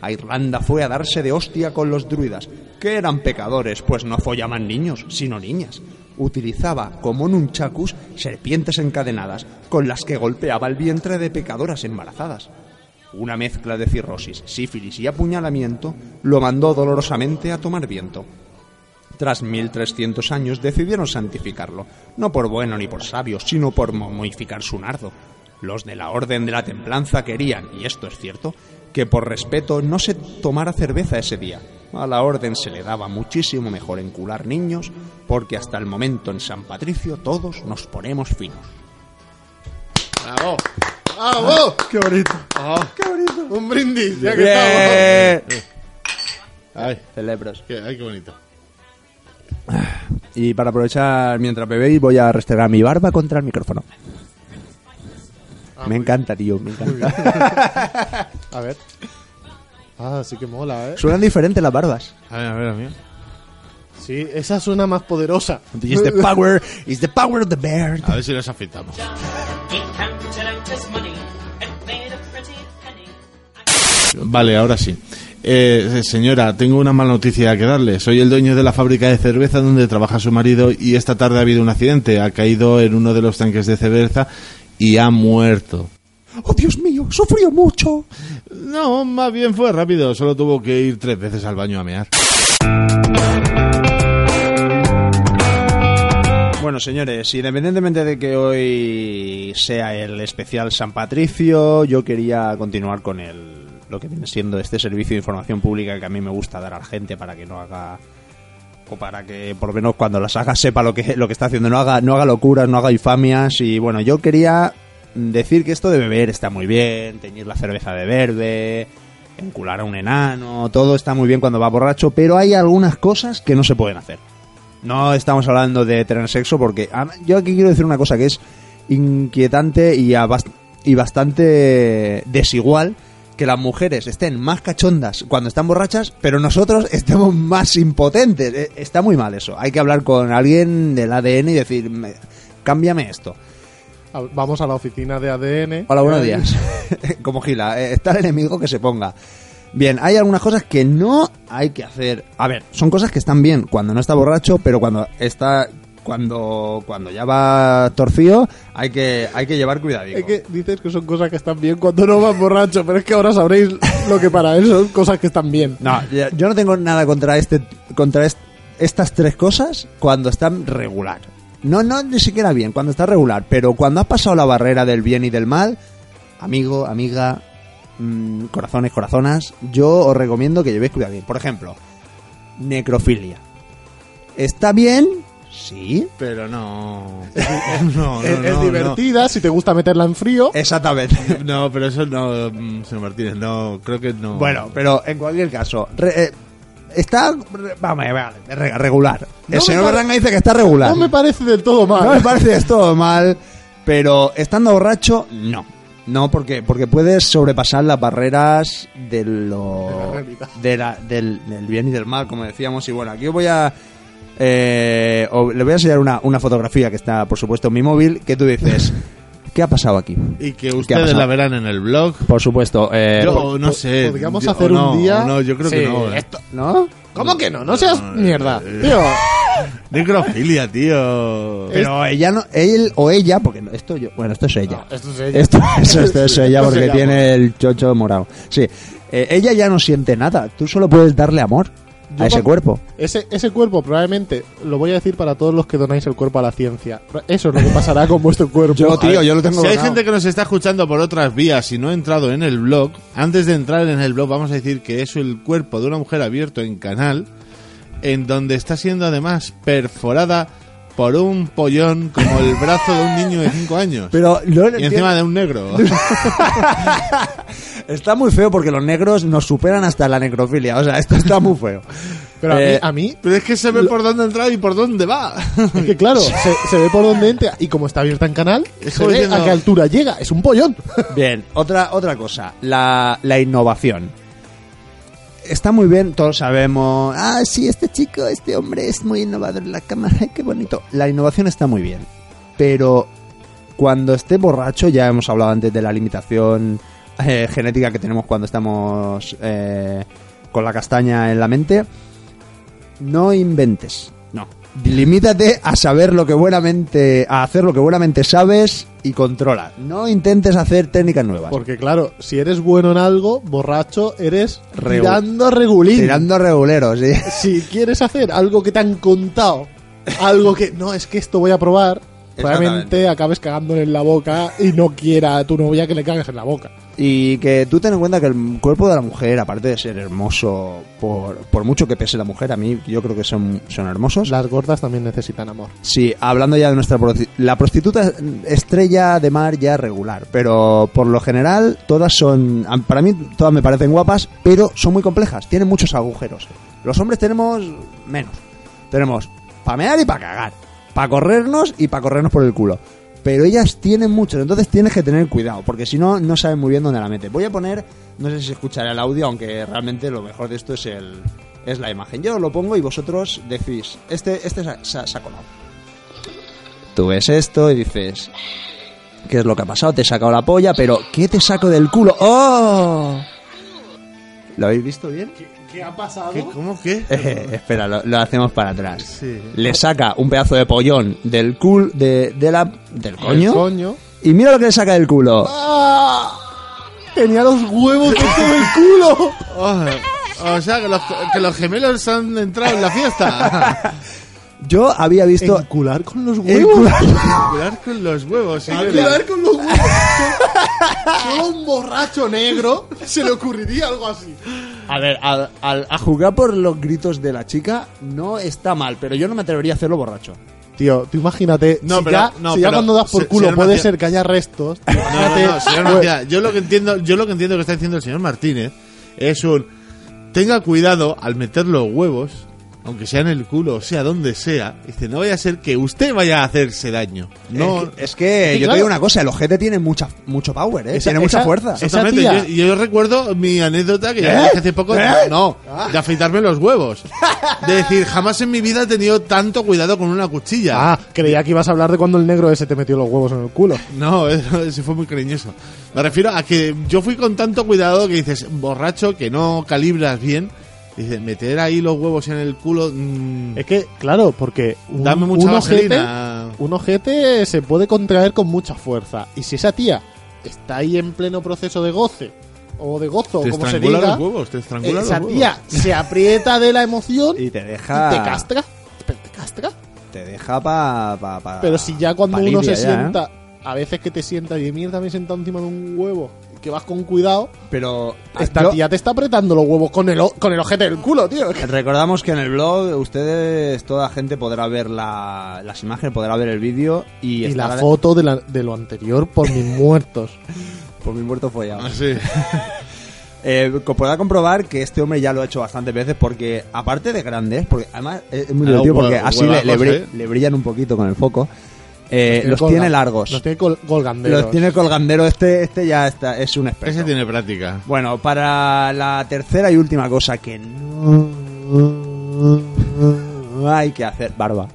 A Irlanda fue a darse de hostia con los druidas, que eran pecadores, pues no follaban niños, sino niñas. Utilizaba como nunchakus serpientes encadenadas, con las que golpeaba el vientre de pecadoras embarazadas. Una mezcla de cirrosis, sífilis y apuñalamiento lo mandó dolorosamente a tomar viento. Tras 1300 años decidieron santificarlo, no por bueno ni por sabio, sino por momificar su nardo. Los de la Orden de la Templanza querían, y esto es cierto, que por respeto no se tomara cerveza ese día. A la Orden se le daba muchísimo mejor encular niños, porque hasta el momento en San Patricio todos nos ponemos finos. ¡Bravo! ¡Bravo! ¡Qué bonito! Oh. ¡Qué bonito! Un brindis, ya que estamos. Ay, Celebros. qué, ay, qué bonito. Y para aprovechar mientras bebéis, voy a restregar mi barba contra el micrófono. me encanta, tío, me encanta. [LAUGHS] A ver. Ah, sí que mola, ¿eh? Suenan diferentes las barbas. A ver, a ver, amigo. Sí, esa suena más poderosa. It's the power, it's the power of the bear. A ver si los afeitamos. Vale, ahora sí. Eh, señora, tengo una mala noticia que darle. Soy el dueño de la fábrica de cerveza donde trabaja su marido y esta tarde ha habido un accidente. Ha caído en uno de los tanques de cerveza y ha muerto. Oh, Dios mío, sufrió mucho. No, más bien fue rápido. Solo tuvo que ir tres veces al baño a mear. Bueno, señores, independientemente de que hoy sea el especial San Patricio, yo quería continuar con el, lo que viene siendo este servicio de información pública que a mí me gusta dar a la gente para que no haga o para que por lo menos cuando las haga [LAUGHS] sepa lo que lo que está haciendo, no haga no haga locuras, no haga infamias y bueno, yo quería decir que esto de beber está muy bien, teñir la cerveza de verde, encular a un enano, todo está muy bien cuando va borracho, pero hay algunas cosas que no se pueden hacer. No estamos hablando de tener sexo porque ah, yo aquí quiero decir una cosa que es inquietante y, bast- y bastante desigual que las mujeres estén más cachondas cuando están borrachas, pero nosotros [LAUGHS] estemos más impotentes. Eh, Está muy mal eso. Hay que hablar con alguien del ADN y decir, "Me- cámbiame esto. A- Vamos a la oficina de ADN. Hola, buenos días. [LAUGHS] Como Gila, eh, está el enemigo que se ponga. Bien, hay algunas cosas que no hay que hacer. A ver, son cosas que están bien cuando no está borracho, pero cuando está cuando cuando ya va torcido, hay que hay que llevar cuidado. Es que dices que son cosas que están bien cuando no vas borracho, pero es que ahora sabréis lo que para él son cosas que están bien. No, yo no tengo nada contra este contra est- estas tres cosas cuando están regular. No, no, ni siquiera bien, cuando está regular, pero cuando has pasado la barrera del bien y del mal, amigo, amiga, mm, corazones, corazonas, yo os recomiendo que llevéis cuidado bien. Por ejemplo, necrofilia. ¿Está bien? Sí. Pero no. [LAUGHS] No, no, es, es no, divertida si te gusta meterla en frío. Exactamente. [LAUGHS] No, pero eso no, mm, señor Martínez, no, creo que no. Bueno, pero en cualquier caso, re- eh, está, re- vamos, vale, re- regular. El señor Berlanga dice que está regular. No me parece del todo mal. No me parece esto mal, pero estando borracho, no. No, porque, porque puedes sobrepasar las barreras de lo, De la realidad. de la- del, del bien y del mal, como decíamos. Y bueno, aquí os voy a. eh, o- le voy a enseñar una, una fotografía que está, por supuesto, en mi móvil. Que tú dices, [LAUGHS] ¿qué ha pasado aquí? Y que ¿Qué ha ustedes la verán en el blog. Por supuesto. eh, Yo no sé. podríamos yo- hacer no, un día- No, yo creo sí, que no. eh. esto- ¿No? ¿Cómo que no? No seas mierda. eh. Tío, [LAUGHS] Necrofilia, tío. Pero ella no, él o ella, porque no- esto yo, bueno, esto es ella. esto es ella. Esto, [LAUGHS] eso, esto es ella Esto porque tiene el chocho morado. Sí, Eh, ella ya no siente nada. Tú solo puedes darle amor Yo a ese cuerpo. Ese, ese cuerpo probablemente, lo voy a decir para todos los que donáis el cuerpo a la ciencia. Eso es lo que pasará con vuestro cuerpo. Yo, [LAUGHS] tío, yo lo tengo Si hay gente que nos está escuchando por otras vías y no ha entrado en el blog, antes de entrar en el blog vamos a decir que es el cuerpo de una mujer abierto en canal, en donde está siendo además perforada por un pollón como el brazo de un niño de 5 años. Pero no y encima de un negro. [LAUGHS] está muy feo porque los negros nos superan hasta la necrofilia. O sea, esto está muy feo. Pero a, Eh, mí, a mí, Pero es que se ve por dónde entrar y por dónde va. es que claro, se, se ve por dónde entra y como está abierta en canal, Es se ve a qué altura llega. Es un pollón. Bien, otra, otra cosa, la, la innovación. Está muy bien, todos sabemos, ah, sí, este chico, este hombre es muy innovador en la cama, ay, [LAUGHS] qué bonito. La innovación está muy bien, pero cuando esté borracho, ya hemos hablado antes de la limitación eh, genética que tenemos cuando estamos eh, con la castaña en la mente, no inventes, no. Limítate a saber lo que buenamente, a hacer lo que buenamente sabes y controla. No intentes hacer técnicas nuevas. Porque claro, si eres bueno en algo, borracho, eres Regu- tirando regulín. Tirando reguleros, sí. Si quieres hacer algo que te han contado, algo que no es que esto voy a probar, probablemente acabes cagándole en la boca y no quiera a tu novia que le cagues en la boca. Y que tú ten en cuenta que el cuerpo de la mujer, aparte de ser hermoso, por, por mucho que pese la mujer, a mí yo creo que son, son hermosos. Las gordas también necesitan amor. Sí, hablando ya de nuestra prosti- la prostituta estrella de mar ya regular, pero por lo general todas son, para mí todas me parecen guapas, pero son muy complejas, tienen muchos agujeros. Los hombres tenemos menos. Tenemos para mear y para cagar. Para corrernos y para corrernos por el culo. Pero ellas tienen muchos, entonces tienes que tener cuidado, porque si no, no saben muy bien dónde la mete. Voy a poner, no sé si escuchará el audio, aunque realmente lo mejor de esto es el es la imagen. Yo lo pongo y vosotros decís, este, este se ha colado. Tú ves esto y dices, ¿qué es lo que ha pasado? Te he sacado la polla, pero ¿qué te saco del culo? ¡Oh! ¿Lo habéis visto bien? ¿Qué ha pasado? ¿Qué? ¿Cómo qué? Eh, [LAUGHS] espera, lo, lo hacemos para atrás. Sí. Le saca un pedazo de pollón del cul de, de la del coño, y mira lo que le saca del culo. ¡Ah! Tenía los huevos dentro del [LAUGHS] culo. Oh, o sea, que los, que los gemelos han entrado en la fiesta. [LAUGHS] Yo había visto Encular con los huevos. [LAUGHS] Curar con los huevos, sí, Encular con los huevos. Solo a un borracho negro se le ocurriría algo así. A ver, al- al- a jugar por los gritos de la chica no está mal, pero yo no me atrevería a hacerlo borracho. Tío, tú imagínate, No, si, pero- ya, no, si ya pero cuando das por se- culo señor puede Macías- ser que haya restos, No, no, imagínate, no, señor pues, Macías, yo lo que entiendo, yo lo que entiendo que está diciendo el señor Martínez es un tenga cuidado al meter los huevos, aunque sea en el culo o sea donde sea, dice, no vaya a ser que usted vaya a hacerse daño. No, es que, es yo claro. te digo una cosa, el ojete tiene mucha, mucho power, ¿eh? Esa- tiene mucha fuerza. esa Exactamente, tía- yo, yo recuerdo mi anécdota que ya ¿Eh? dije hace poco, ¿Eh? no, de afeitarme los huevos. De decir, jamás en mi vida he tenido tanto cuidado con una cuchilla. Ah, creía que ibas a hablar de cuando el negro ese te metió los huevos en el culo. No, [LAUGHS] ese fue muy cariñoso. Me refiero a que yo fui con tanto cuidado que dices, borracho, que no calibras bien. Dice, meter ahí los huevos en el culo. mm, Es que, claro, porque un, Dame mucha un ojete, un ojete se puede contraer con mucha fuerza. Y si esa tía está ahí en pleno proceso de goce, o de gozo, te como se diga, los huevos, te estrangula esa los tía huevos. se aprieta de la emoción Y [LAUGHS] y te deja. te castra. Te castra. Te deja pa. pa- pa- Pero si ya cuando uno se ya, ¿eh? sienta, a veces que te sientas y de mierda me he sentado encima de un huevo, y que vas con cuidado, Pero. esta yo- tía te está apretando los huevos con el, con el ojete del culo, tío. Recordamos que en el blog ustedes, toda la gente podrá ver la- las imágenes, podrá ver el vídeo y, Y la foto de, la- de lo anterior por mis [LAUGHS] muertos. Por mi muerto follado. Ah, sí. [LAUGHS] Eh, podrá comprobar que este hombre ya lo ha hecho bastantes veces porque, aparte de grandes, porque además es muy Ah, divertido porque así le, ¿eh? le brillan un poquito con el foco. Eh, los colga- tiene largos. Los tiene col- colganderos. Los tiene colgandero. Este, este ya está, es un experto. Ese tiene práctica. Bueno, para la tercera y última cosa que no hay que hacer, barba.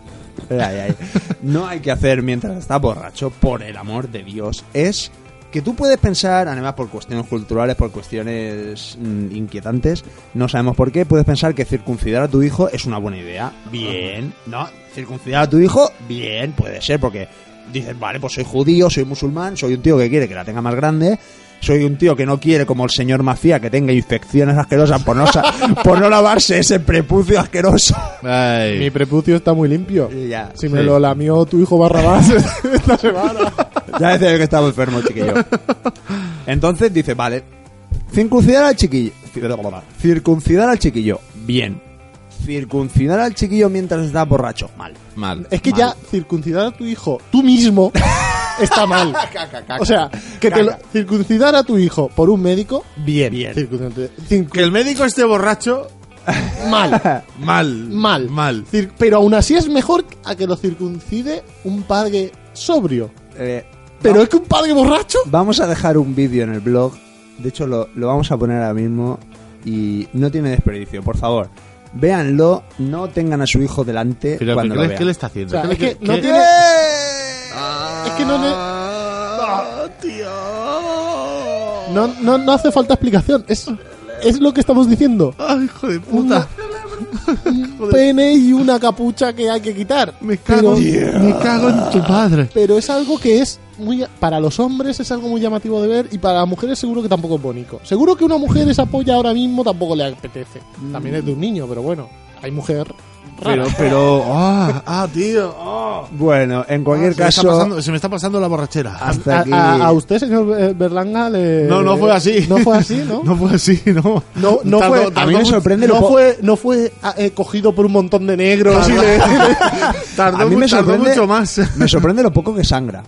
Ay, ay. No hay que hacer mientras está borracho, por el amor de Dios, es que tú puedes pensar, además por cuestiones culturales, por cuestiones mm, inquietantes, no sabemos por qué, puedes pensar que circuncidar a tu hijo es una buena idea. Bien, ¿no? Circuncidar a tu hijo, bien, puede ser, porque dices, vale, pues soy judío, soy musulmán, soy un tío que quiere que la tenga más grande, soy un tío que no quiere, como el señor Mafia, que tenga infecciones asquerosas por no, sa- [LAUGHS] por no lavarse ese prepucio asqueroso. Ay. Mi prepucio está muy limpio. Ya, Si me lo lamió tu hijo Barrabás [LAUGHS] esta semana. Ya decía que estaba enfermo, el chiquillo. Entonces dice, vale, circuncidar al chiquillo. Circuncidar al chiquillo, bien. Circuncidar al chiquillo mientras está borracho, mal. Mal. Es que Mal. ya circuncidar a tu hijo tú mismo [LAUGHS] está mal. O sea, que te lo- Caca. circuncidar a tu hijo por un médico, bien. Bien. Que el médico esté borracho, mal. [LAUGHS] mal. Mal. Mal. Pero aún así es mejor a que lo circuncide un padre sobrio. Eh, Pero es que un padre borracho. Vamos a dejar un vídeo en el blog. De hecho, lo, lo vamos a poner ahora mismo. Y no tiene desperdicio, por favor. Véanlo, no tengan a su hijo delante Pero, cuando ¿qué, lo le- vean. qué le está haciendo? O sea, ¿Qué le- es que qué- no tiene- Ah, Es que no le- tío. No, no, no hace falta explicación. Es, es lo que estamos diciendo. Ay, hijo de puta. Pene y una capucha que hay que quitar. Me cago, Pero- me cago en tu padre. pero es algo que es muy para los hombres es algo muy llamativo de ver y para las mujeres seguro que tampoco es bonito. Seguro que una mujer esa polla ahora mismo tampoco le apetece. También es de un niño, pero bueno, hay mujer. Pero, pero, ah, ah, tío. ah. Bueno, en cualquier se, me está caso, pasando, se me está pasando la borrachera. hasta a, aquí. a- a usted, señor eh, Berlanga, le... No, no fue así. No fue así, ¿no? [LAUGHS] No fue así, no. No, no Tardó- fue, tardó a mí me sorprende no lo fue, no fue ah, eh, cogido por un montón de negros y le- [LAUGHS] Tardó, A mí me tardó sorprende- mucho más. Me sorprende lo poco que sangra.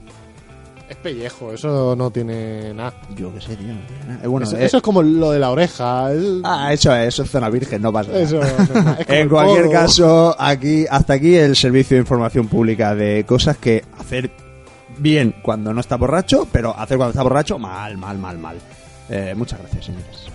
Es pellejo, eso no tiene nada. Yo qué sé, tío. no tiene nada. Eh, bueno, eso, eh, eso es como lo de la oreja. el- Ah, eso es, eso es zona virgen, no pasa nada. eso no es [LAUGHS] En cualquier caso, aquí hasta aquí el servicio de información pública de cosas que hacer bien cuando no está borracho, pero hacer cuando está borracho, mal, mal, mal, mal. Eh, muchas gracias, señores.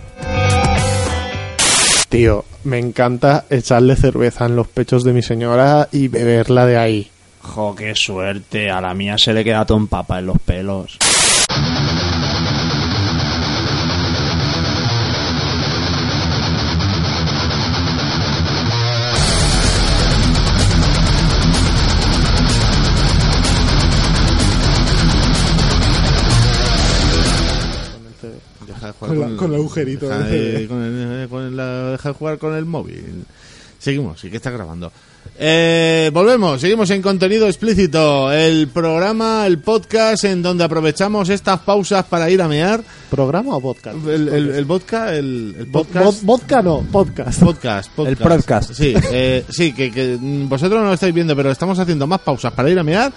Tío, me encanta echarle cerveza en los pechos de mi señora y beberla de ahí. Jo, qué suerte. A la mía se le queda todo en papa en los pelos. Deja de jugar Con la- con el agujerito Deja de, con el- con el- la- deja de jugar con el móvil. Seguimos, sí que está grabando. Eh, volvemos, seguimos en contenido explícito. El programa, el podcast en donde aprovechamos estas pausas para ir a mear. ¿Programa o podcast? El, el, el vodka, el, el podcast. vo- vodka no, podcast. Podcast, podcast. El podcast. Sí, eh, sí que, que vosotros no lo estáis viendo, pero estamos haciendo más pausas para ir a mear.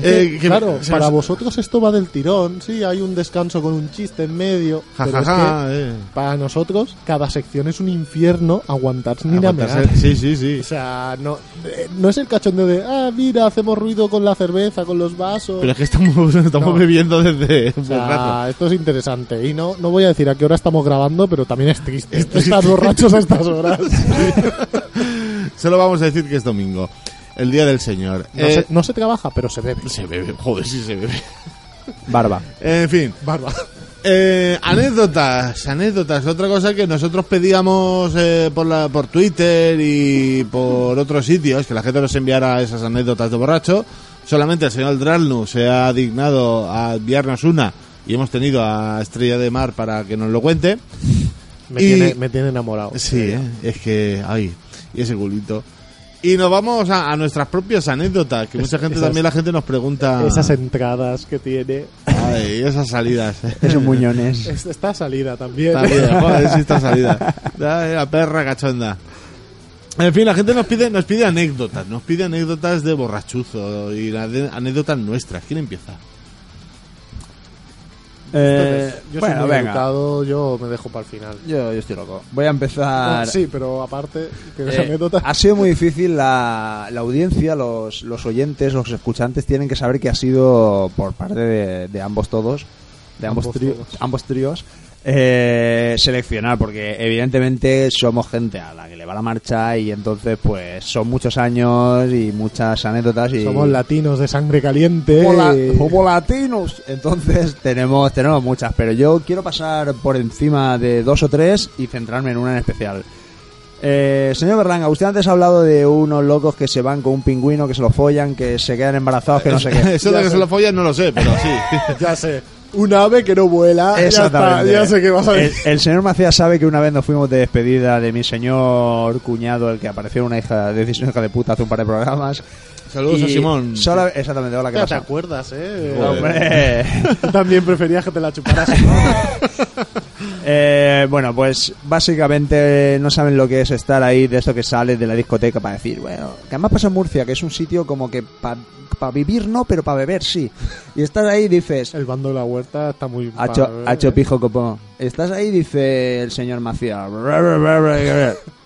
Eh, que- claro, se para nos- vosotros esto va del tirón, sí, hay un descanso con un chiste en medio. Ja, pero ja, es que eh. para nosotros cada sección es un infierno aguantar a Aguantarse-. Sí, sí, sí. O sea, no, eh, no es el cachondeo de, ah, mira, hacemos ruido con la cerveza, con los vasos. Pero es que estamos, [LAUGHS] estamos No. bebiendo desde O rato. esto es interesante. Y no, no voy a decir a qué hora estamos grabando, pero también es triste. Estar borrachos a estas horas. [LAUGHS] Solo vamos a decir que es domingo, el día del Señor. No, Eh, se, no se trabaja, pero se bebe. se bebe, joder, sí se bebe. Barba. En fin, Barba. eh, anécdotas, anécdotas. Otra cosa que nosotros pedíamos eh, por, la, por Twitter y por otros sitios, que la gente nos enviara esas anécdotas de borracho. Solamente el señor Dralnu se ha dignado a enviarnos una y hemos tenido a Estrella de Mar para que nos lo cuente. Me, Y- tiene, me tiene enamorado. Sí, ¿eh? es que, ay, y ese culito. Y nos vamos a, a nuestras propias anécdotas, que mucha gente esas- también la gente nos pregunta. Esas entradas que tiene. Ay, esas salidas. Esos muñones. Es- Está salida también. También, joder, sí está salida. Ay, la perra cachonda. En fin, la gente nos pide, nos pide anécdotas, nos pide anécdotas de borrachuzo y anécdotas nuestras. ¿Quién empieza? Eh, yo bueno, soy muy venga. educado, yo me dejo para el final. Yo, yo estoy loco. Voy a empezar. sí, pero aparte, que Eh, anécdota. ha sido muy difícil la, la audiencia, los, los oyentes, los escuchantes tienen que saber que ha sido por parte de, de ambos todos, de ambos, Ambos tríos, ambos tríos, eh, seleccionar, porque evidentemente somos gente a la que le va la marcha y entonces pues son muchos años y muchas anécdotas y Somos latinos de sangre caliente. somos, la- somos latinos. Entonces tenemos, tenemos muchas, pero yo quiero pasar por encima de dos o tres y centrarme en una en especial. Eh, señor Berlanga, usted antes ha hablado de unos locos que se van con un pingüino, que se lo follan, que se quedan embarazados, que no sé qué. [LAUGHS] Eso de que se lo follan no lo sé, pero sí. [LAUGHS] ya sé. Un ave que no vuela. Ya, está, Exactamente. ya sé qué vas a el, decir. el señor Macías sabe que una vez nos fuimos de despedida de mi señor cuñado, el que apareció una hija de hija de puta hace un par de programas. Saludos a Y Simón. sola- exactamente, hola, ¿qué Ya te pasa? acuerdas, ¿eh? Hombre. [LAUGHS] También preferías que te la chuparas. [LAUGHS] Eh, bueno, pues básicamente no saben lo que es estar ahí de esto que sale de la discoteca para decir, bueno, que además pasa en Murcia, que es un sitio como que para vivir no, pero para beber sí. Y estás ahí y dices, El bando de la huerta está muy... hacho, pijo copo. Estás ahí dice el señor Macías.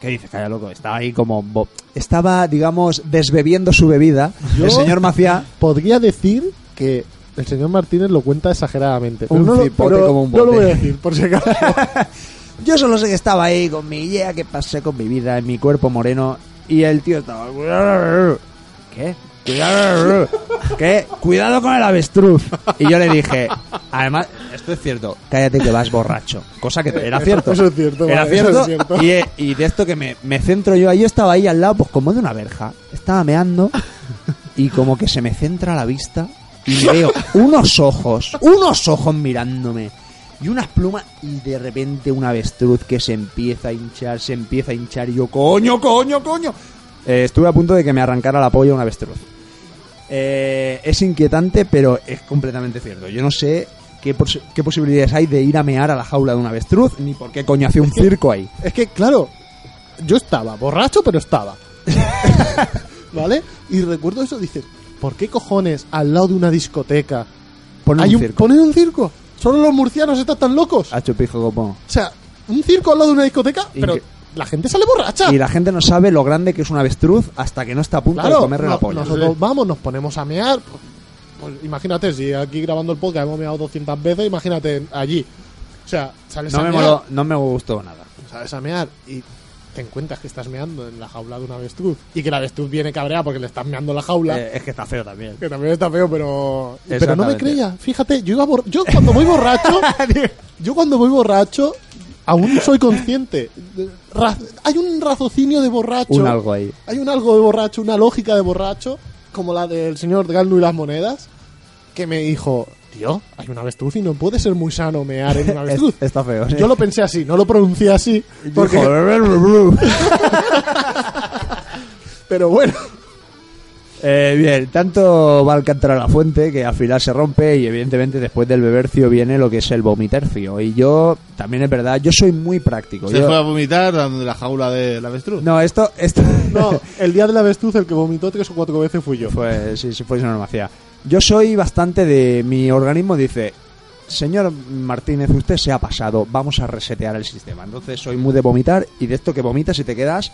¿Qué dice? Calla loco, estaba ahí como... bo- Estaba, digamos, desbebiendo su bebida. Yo- El señor Macías... Podría decir que el señor Martínez lo cuenta exageradamente. Pero Un no, lo- cipote pero como un no lo bote. voy a decir, por si acaso. [LAUGHS] Yo solo sé que estaba ahí con mi idea que pasé con mi vida en mi cuerpo moreno y el tío estaba... [LAUGHS] ¿Qué? Cuidado, ¿Qué? Cuidado con el avestruz. Y yo le dije, además, esto es cierto, cállate que vas borracho. Cosa que era cierto. Eso es cierto, Era vale, cierto. es cierto. Y, y de esto que me, me centro yo, yo estaba ahí al lado, pues como de una verja. Estaba meando y como que se me centra la vista y veo unos ojos, unos ojos mirándome y unas plumas y de repente un avestruz que se empieza a hinchar, se empieza a hinchar y yo, coño, coño, coño. Eh, estuve a punto de que me arrancara la polla un avestruz. Eh, es inquietante, pero es completamente cierto. Yo no sé qué, pos- qué posibilidades hay de ir a mear a la jaula de un avestruz, ni por qué coño hace un circo ahí. Es que, claro, yo estaba borracho, pero estaba. [LAUGHS] ¿Vale? Y recuerdo eso, dices, ¿por qué cojones al lado de una discoteca Poner Hay un circo. poner un circo. Solo los murcianos están tan locos. Ha hecho pijo como. O sea, un circo al lado de una discoteca, pero la gente sale borracha. Y la gente no sabe lo grande que es un avestruz hasta que no está a punto de Claro, comerle no- la polla. nosotros vamos, nos ponemos a mear. Pues, pues, imagínate, si aquí grabando el podcast hemos meado 200 veces, imagínate allí. O sea, sales No a me, mear, moló- no me gustó nada. sales a mear y te encuentras que estás meando en la jaula de un avestruz y que el avestruz viene cabreada porque le estás meando la jaula. Eh, es que está feo también. Que también está feo, pero. Pero no me creía. Fíjate, yo iba bor- Yo cuando voy borracho. [LAUGHS] yo cuando voy borracho. Aún soy consciente. Ra- hay un raciocinio de borracho. Un algo ahí. Hay un algo de borracho, una lógica de borracho. Como la del señor Galnu y las monedas. Que me dijo. Tío, hay un avestruz y no puede ser muy sano mear en un [LAUGHS] avestruz. Es- está feo. Yo lo pensé así, no lo pronuncié así. Porque, [LAUGHS] pero bueno. Eh, bien, tanto va al cantar a la fuente que al final se rompe y evidentemente después del bebercio viene lo que es el vomitercio. Y yo, también es verdad, yo soy muy práctico. Se Yo- fue a vomitar la jaula del avestruz. No, esto, esto [LAUGHS] No, [LAUGHS] el día del avestruz el que vomitó tres o cuatro veces fui yo. Pues sí, si fuese una farmacia. Yo soy bastante de. Mi organismo dice. Señor Martínez, usted se ha pasado, vamos a resetear el sistema. Entonces soy muy de vomitar y de esto que vomitas y te quedas.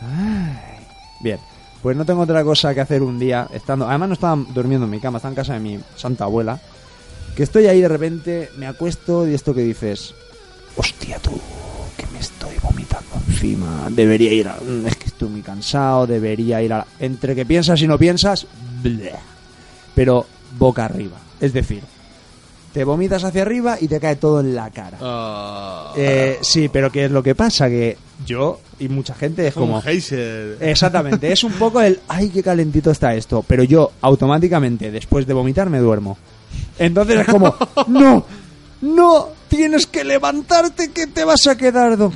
Ay. Bien, pues no tengo otra cosa que hacer un día estando. Además, no estaba durmiendo en mi cama, estaba en casa de mi santa abuela. Que estoy ahí de repente, me acuesto y esto que dices. Hostia, tú, que me estoy vomitando encima. Debería ir a. mm, Es que estoy muy cansado, debería ir a. Entre que piensas y no piensas. bleh. Pero boca arriba. Es decir, te vomitas hacia arriba y te cae todo en la cara. Ah. Eh, sí, pero ¿qué es lo que pasa? Que yo y mucha gente es como. Exactamente, es un poco el. ¡Ay, qué calentito está esto! Pero yo automáticamente, después de vomitar, me duermo. Entonces es como. [LAUGHS] ¡No! ¡No! Tienes que levantarte que te vas a quedar. do-".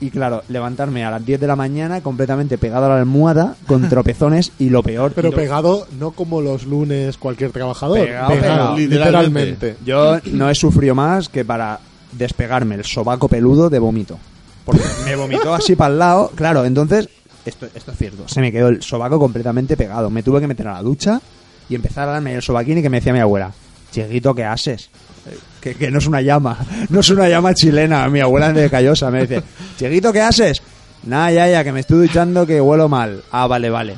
Y claro, levantarme a las 10 de la mañana completamente pegado a la almohada, con [LAUGHS] tropezones y lo peor. Pero lo- pegado no como los lunes cualquier trabajador. Pegado, pegado. literalmente. Yo no he sufrido más que para despegarme el sobaco peludo de vómito. Porque me vomitó así para el lado. Claro, entonces, esto, esto es cierto. Se me quedó el sobaco completamente pegado. Me tuve que meter a la ducha y empezar a darme el sobaquín y que me decía mi abuela, Chieguito, ¿qué haces? Que, que no es una llama, no es una llama chilena. Mi abuela de Callosa me dice, Chieguito, ¿qué haces? Nada, ya, ya, que me estoy duchando que huelo mal. Ah, vale, vale.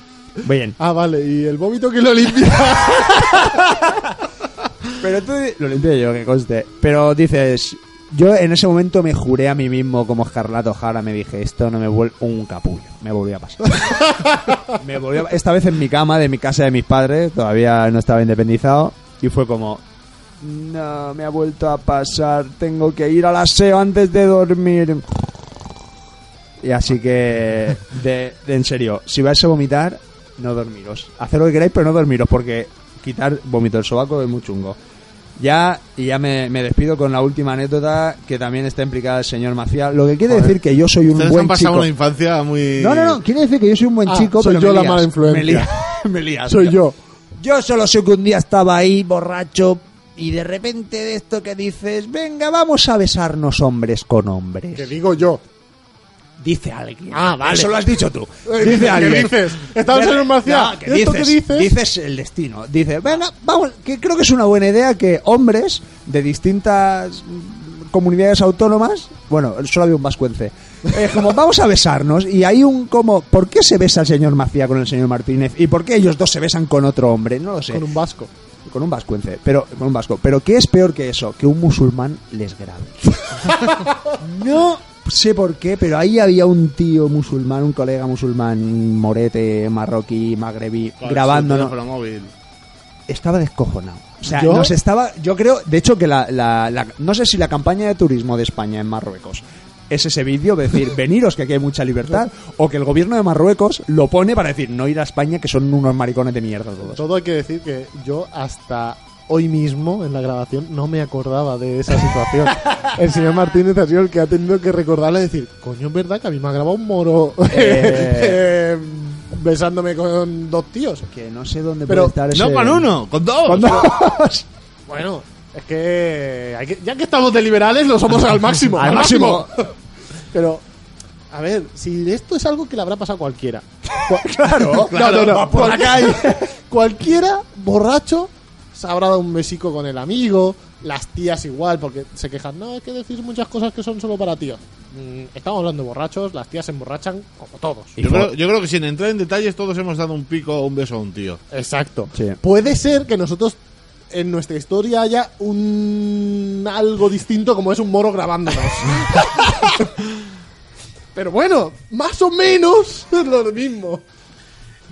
Bien. Ah, vale, y el vómito que lo limpia. [LAUGHS] Pero tú lo limpié yo, que conste. Pero dices, yo en ese momento me juré a mí mismo como Escarlato Jara, me dije, esto no me vuelve un capullo, me volvió a pasar. [LAUGHS] me volvió a- Esta vez en mi cama de mi casa de mis padres, todavía no estaba independizado, y fue como, no, me ha vuelto a pasar, tengo que ir al aseo antes de dormir. Y así que, de, de- en serio, si vais a vomitar, no dormiros. Hacer lo que queráis, pero no dormiros, porque quitar vómito del sobaco es muy chungo. Ya, y ya me, me despido con la última anécdota que también está implicada el señor Maciel. Lo que quiere decir que yo soy un Ustedes buen han pasado chico. una infancia muy... No, no, no, quiere decir que yo soy un buen Ah, chico, soy pero yo me la lías, mala influencia. [LAUGHS] Me lías, me lías, Soy tío. yo. Yo solo sé que un día estaba ahí borracho y de repente de esto que dices, venga, vamos a besarnos hombres con hombres. Que digo yo. Dice alguien. Ah, vale. Eso lo has dicho tú. Eh, Dice ¿qué alguien. dices? Estamos en un marcial. No, que ¿Esto dices, qué dices? dices el destino. Dice, venga, vamos, que creo que es una buena idea que hombres de distintas comunidades autónomas, bueno, solo había un vascuence, es como vamos a besarnos y hay un como, ¿por qué se besa el señor Macía con el señor Martínez? ¿Y por qué ellos dos se besan con otro hombre? No lo sé. Con un vasco. Con un vascuence, pero con un vasco. Pero ¿qué es peor que eso? Que un musulmán les grabe. [LAUGHS] no sé por qué, pero ahí había un tío musulmán, un colega musulmán, morete, marroquí, magrebí, grabándonos. Estaba descojonado. O sea, ¿Yo? nos estaba. Yo creo, de hecho, que la, la- la- No sé si la campaña de turismo de España en Marruecos es ese vídeo de decir, veniros que aquí hay mucha libertad, o que el gobierno de Marruecos lo pone para decir, no ir a España que son unos maricones de mierda todos. Todo hay que decir que yo hasta hoy mismo en la grabación no me acordaba de esa situación. [LAUGHS] el señor Martínez ha sido el que ha tenido que recordarle y decir, coño, es verdad que a mí me ha grabado un moro [LAUGHS] Eh. eh, besándome con dos tíos. Que no sé dónde Pero- puede estar ese... No con uno, con dos. Con dos. [LAUGHS] Bueno, es que, hay que- ya que estamos de liberales lo somos al máximo. [LAUGHS] Al máximo. Pero, a ver, si esto es algo que le habrá pasado a cualquiera. [LAUGHS] Cua- Claro, [LAUGHS] no, no, por la Cual- cualquiera borracho se habrá dado un besico con el amigo, las tías igual, porque se quejan, no, hay que decir muchas cosas que son solo para tíos. Mm, estamos hablando de borrachos, las tías se emborrachan como todos. Yo creo, yo creo que sin entrar en detalles todos hemos dado un pico o un beso a un tío. Exacto. Sí. Puede ser que nosotros en nuestra historia haya un algo distinto como es un moro grabándonos. [LAUGHS] Pero bueno, más o menos es lo mismo.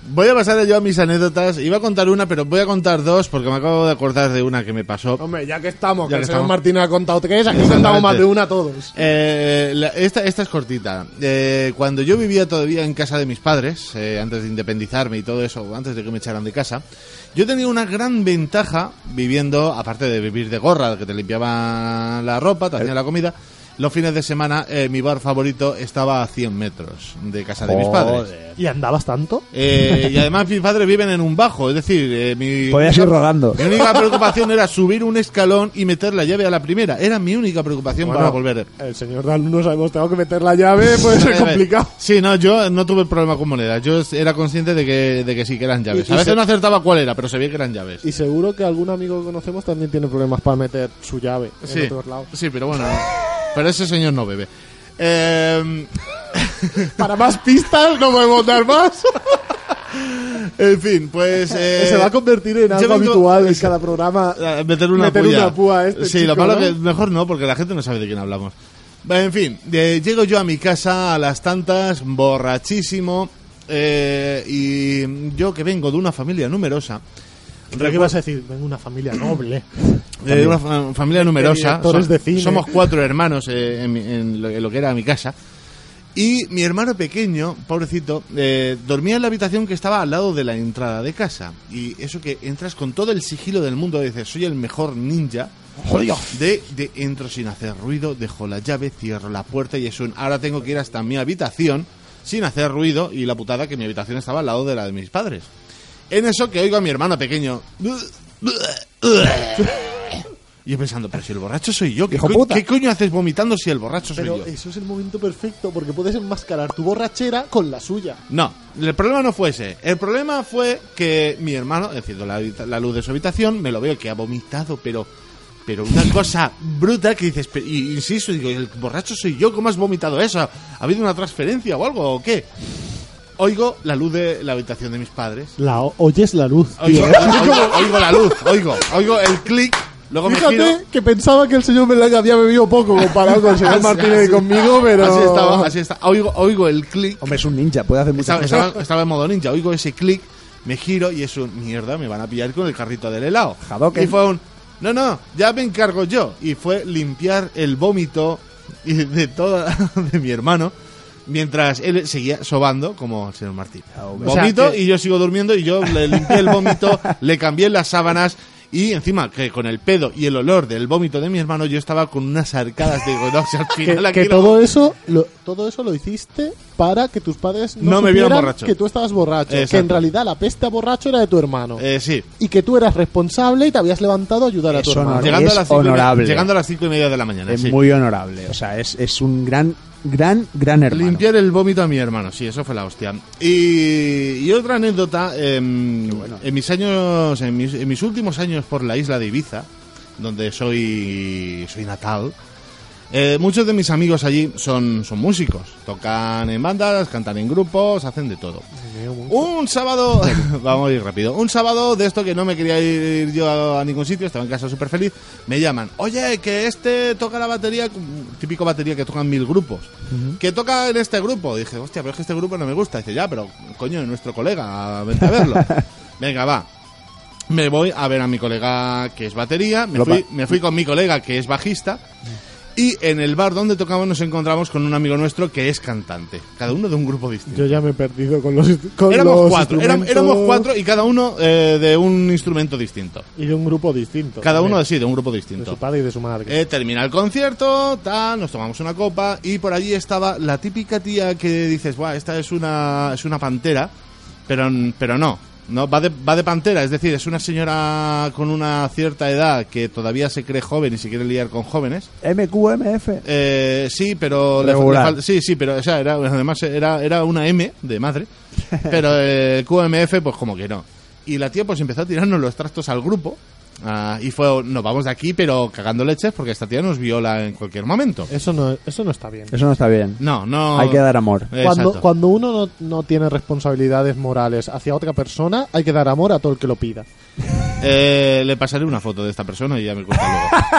Voy a pasar yo a mis anécdotas. Iba a contar una, pero voy a contar dos porque me acabo de acordar de una que me pasó. Hombre, ya que estamos, Ya que que el señor estamos. Martín ha contado tres, aquí contamos más de una todos. Eh, la- esta, esta es cortita. Eh, cuando yo vivía todavía en casa de mis padres, eh, antes de independizarme y todo eso, antes de que me echaran de casa, yo tenía una gran ventaja viviendo, aparte de vivir de gorra, que te limpiaba la ropa, te hacía la comida. Los fines de semana, eh, mi bar favorito estaba a 100 metros de casa de mis padres. ¿Y andabas tanto? Eh, y además mis padres viven en un bajo, es decir, eh, mi, Podías ir rodando. mi única preocupación era subir un escalón y meter la llave a la primera. Era mi única preocupación para volver. El señor de alumnos hemos tenido que meter la llave, [LAUGHS] puede ser complicado. Sí, no, yo no tuve problema con monedas. Yo era consciente de que, de que sí, que eran llaves. Y- y A veces se- no acertaba cuál era, pero sabía que eran llaves. Y seguro que algún amigo que conocemos también tiene problemas para meter su llave Sí, en otros lados. sí, pero bueno. Pero ese señor no bebe. Eh, [LAUGHS] Para más pistas no podemos dar más. [LAUGHS] en fin, pues... eh, se va a convertir en algo habitual en cada programa. meter una Meter una púa a este sí, chico, lo malo ¿no? que mejor no, porque la gente no sabe de quién hablamos. En fin, eh, llego yo a mi casa a las tantas, borrachísimo, eh, y yo que vengo de una familia numerosa, ¿Qué ibas a decir? Vengo de una familia noble. de una fa- familia numerosa, de cine. somos cuatro hermanos eh, en, en lo, en lo que era mi casa, y mi hermano pequeño, pobrecito, eh, dormía en la habitación que estaba al lado de la entrada de casa. Y eso que entras con todo el sigilo del mundo, dices, soy el mejor ninja. De, de entro sin hacer ruido, dejo la llave, cierro la puerta y es un ahora tengo que ir hasta mi habitación sin hacer ruido y la putada que mi habitación estaba al lado de la de mis padres. En eso que oigo a mi hermano pequeño. Y yo pensando, pero si el borracho soy yo, ¿qué, co-. ¿qué coño haces vomitando si el borracho soy Pero yo? eso es el momento perfecto porque puedes enmascarar tu borrachera con la suya. No, el problema no fue ese. El problema fue que mi hermano, enciendo la, la luz de su habitación, me lo veo que ha vomitado, pero pero una [LAUGHS] cosa bruta que dices, y insisto, digo, el borracho soy yo, ¿cómo has vomitado eso? ¿Ha habido una transferencia o algo o qué? Oigo la luz de la habitación de mis padres. La oyes la luz. Oigo, tío. oigo- oigo la luz, oigo, oigo el clic, luego me giro. Fíjate que pensaba que el señor Melanga había bebido poco comparado con el señor [LAUGHS] Así- Martínez y así- conmigo, pero... Así estaba, así está. Oigo, oigo el clic. Hombre, es un ninja, puede hacer muchas Estaba, cosas. estaba- estaba en modo ninja, oigo ese clic, me giro y es un mierda, me van a pillar con el carrito del helado. Hadouken. Y fue un no, no, ya me encargo yo. Y fue limpiar el vómito y de toda [LAUGHS] de mi hermano mientras él seguía sobando como el señor Martín. O sea, Vomito que- y yo sigo durmiendo y yo le limpié el vómito, [LAUGHS] le cambié las sábanas y encima que con el pedo y el olor del vómito de mi hermano yo estaba con unas arcadas de si al Que, final que no- todo eso lo, todo eso lo hiciste para que tus padres no, No me vieran borracho. que tú estabas borracho. Exacto. Que en realidad la peste a borracho era de tu hermano. Eh, sí, y que tú eras responsable y te habías levantado a ayudar a tu hermano. llegando, Es a las cinco y me- honorable. llegando a las cinco y media de la mañana. Es sí. muy honorable. O sea, es, es un gran, gran, gran hermano. Limpiar el vómito a mi hermano, sí, eso fue la hostia. Y, y otra anécdota, em, en mis años, en mis, en mis últimos años por la isla de Ibiza, donde soy, soy natal, eh, muchos de mis amigos allí son, son músicos, tocan en bandas, cantan en grupos, hacen de todo. Un sábado, [LAUGHS] vamos a ir rápido, un sábado de esto que no me quería ir yo a, a ningún sitio, estaba en casa súper feliz, me llaman, oye, que este toca la batería, típico batería que tocan mil grupos, que toca en este grupo. Dije, hostia, pero es que este grupo no me gusta. Dice, ya, pero coño, es nuestro colega, vente a verlo. [LAUGHS] Venga, va. Me voy a ver a mi colega que es batería, me fui, me fui con mi colega que es bajista. Y en el bar donde tocamos nos encontramos con un amigo nuestro que es cantante. Cada uno de un grupo distinto. Yo ya me he perdido con los, con Éramos los cuatro, éramos cuatro y cada uno eh, de un instrumento distinto. Y de un grupo distinto. Cada uno sí, de un grupo de distinto. su padre y de su madre. Eh, termina el concierto, tal, nos tomamos una copa y por allí estaba la típica tía que dices, Buah, esta es una, es una pantera, pero, pero no, no va de, va de pantera, es decir, es una señora con una cierta edad que todavía se cree joven y se quiere liar con jóvenes. MQMF. Eh, sí, pero le, sí, sí, pero o sea, era, además era, era una M de madre, [LAUGHS] pero el QMF pues como que no. Y la tía pues empezó a tirarnos los trastos al grupo Ah, y fue, nos vamos de aquí, pero cagando leches porque esta tía nos viola en cualquier momento. Eso no, eso no está bien. Eso no está bien. No, no. Hay que dar amor. Cuando, cuando uno no, no tiene responsabilidades morales hacia otra persona, hay que dar amor a todo el que lo pida. [LAUGHS] Eh, le pasaré una foto de esta persona y ya me cuenta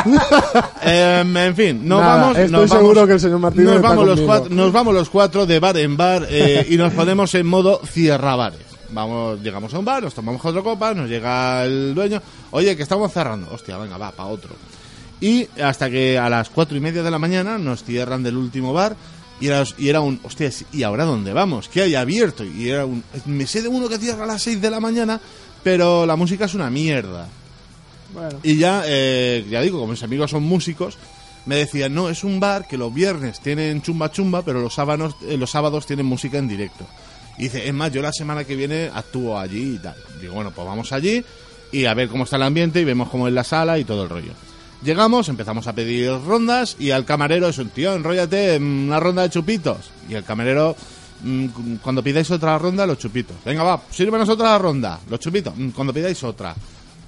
luego. [LAUGHS] Em, en fin, nos Nada, vamos. estoy nos seguro vamos- que el señor Martínez nos está vamos, los conmigo. cuatro, nos vamos los cuatro de bar en bar eh, y nos [LAUGHS] ponemos en modo cierra bares. Vamos, llegamos a un bar, nos tomamos cuatro copas, nos llega el dueño. Oye, que estamos cerrando. Hostia, venga, va, para otro. Y hasta que a las cuatro y media de la mañana nos cierran del último bar. Y era, y era un, hostia, ¿y ahora dónde vamos? ¿Qué hay abierto? Y era un, me sé de uno que cierra a las seis de la mañana, pero la música es una mierda. Y ya, eh, ya digo, como mis amigos son músicos, me decían, no, es un bar que los viernes tienen chumba chumba, pero los sábados, eh, los sábados tienen música en directo. Y dice, es más, yo la semana que viene actúo allí y tal. Digo, bueno, pues vamos allí y a ver cómo está el ambiente y vemos cómo es la sala y todo el rollo. Llegamos, empezamos a pedir rondas y al camarero es un tío, enróllate mm, una ronda de chupitos. Y el camarero, mm, cuando pidáis otra ronda, los chupitos. Venga, va, sírvenos otra ronda, los chupitos. Mm, Cuando pidáis otra.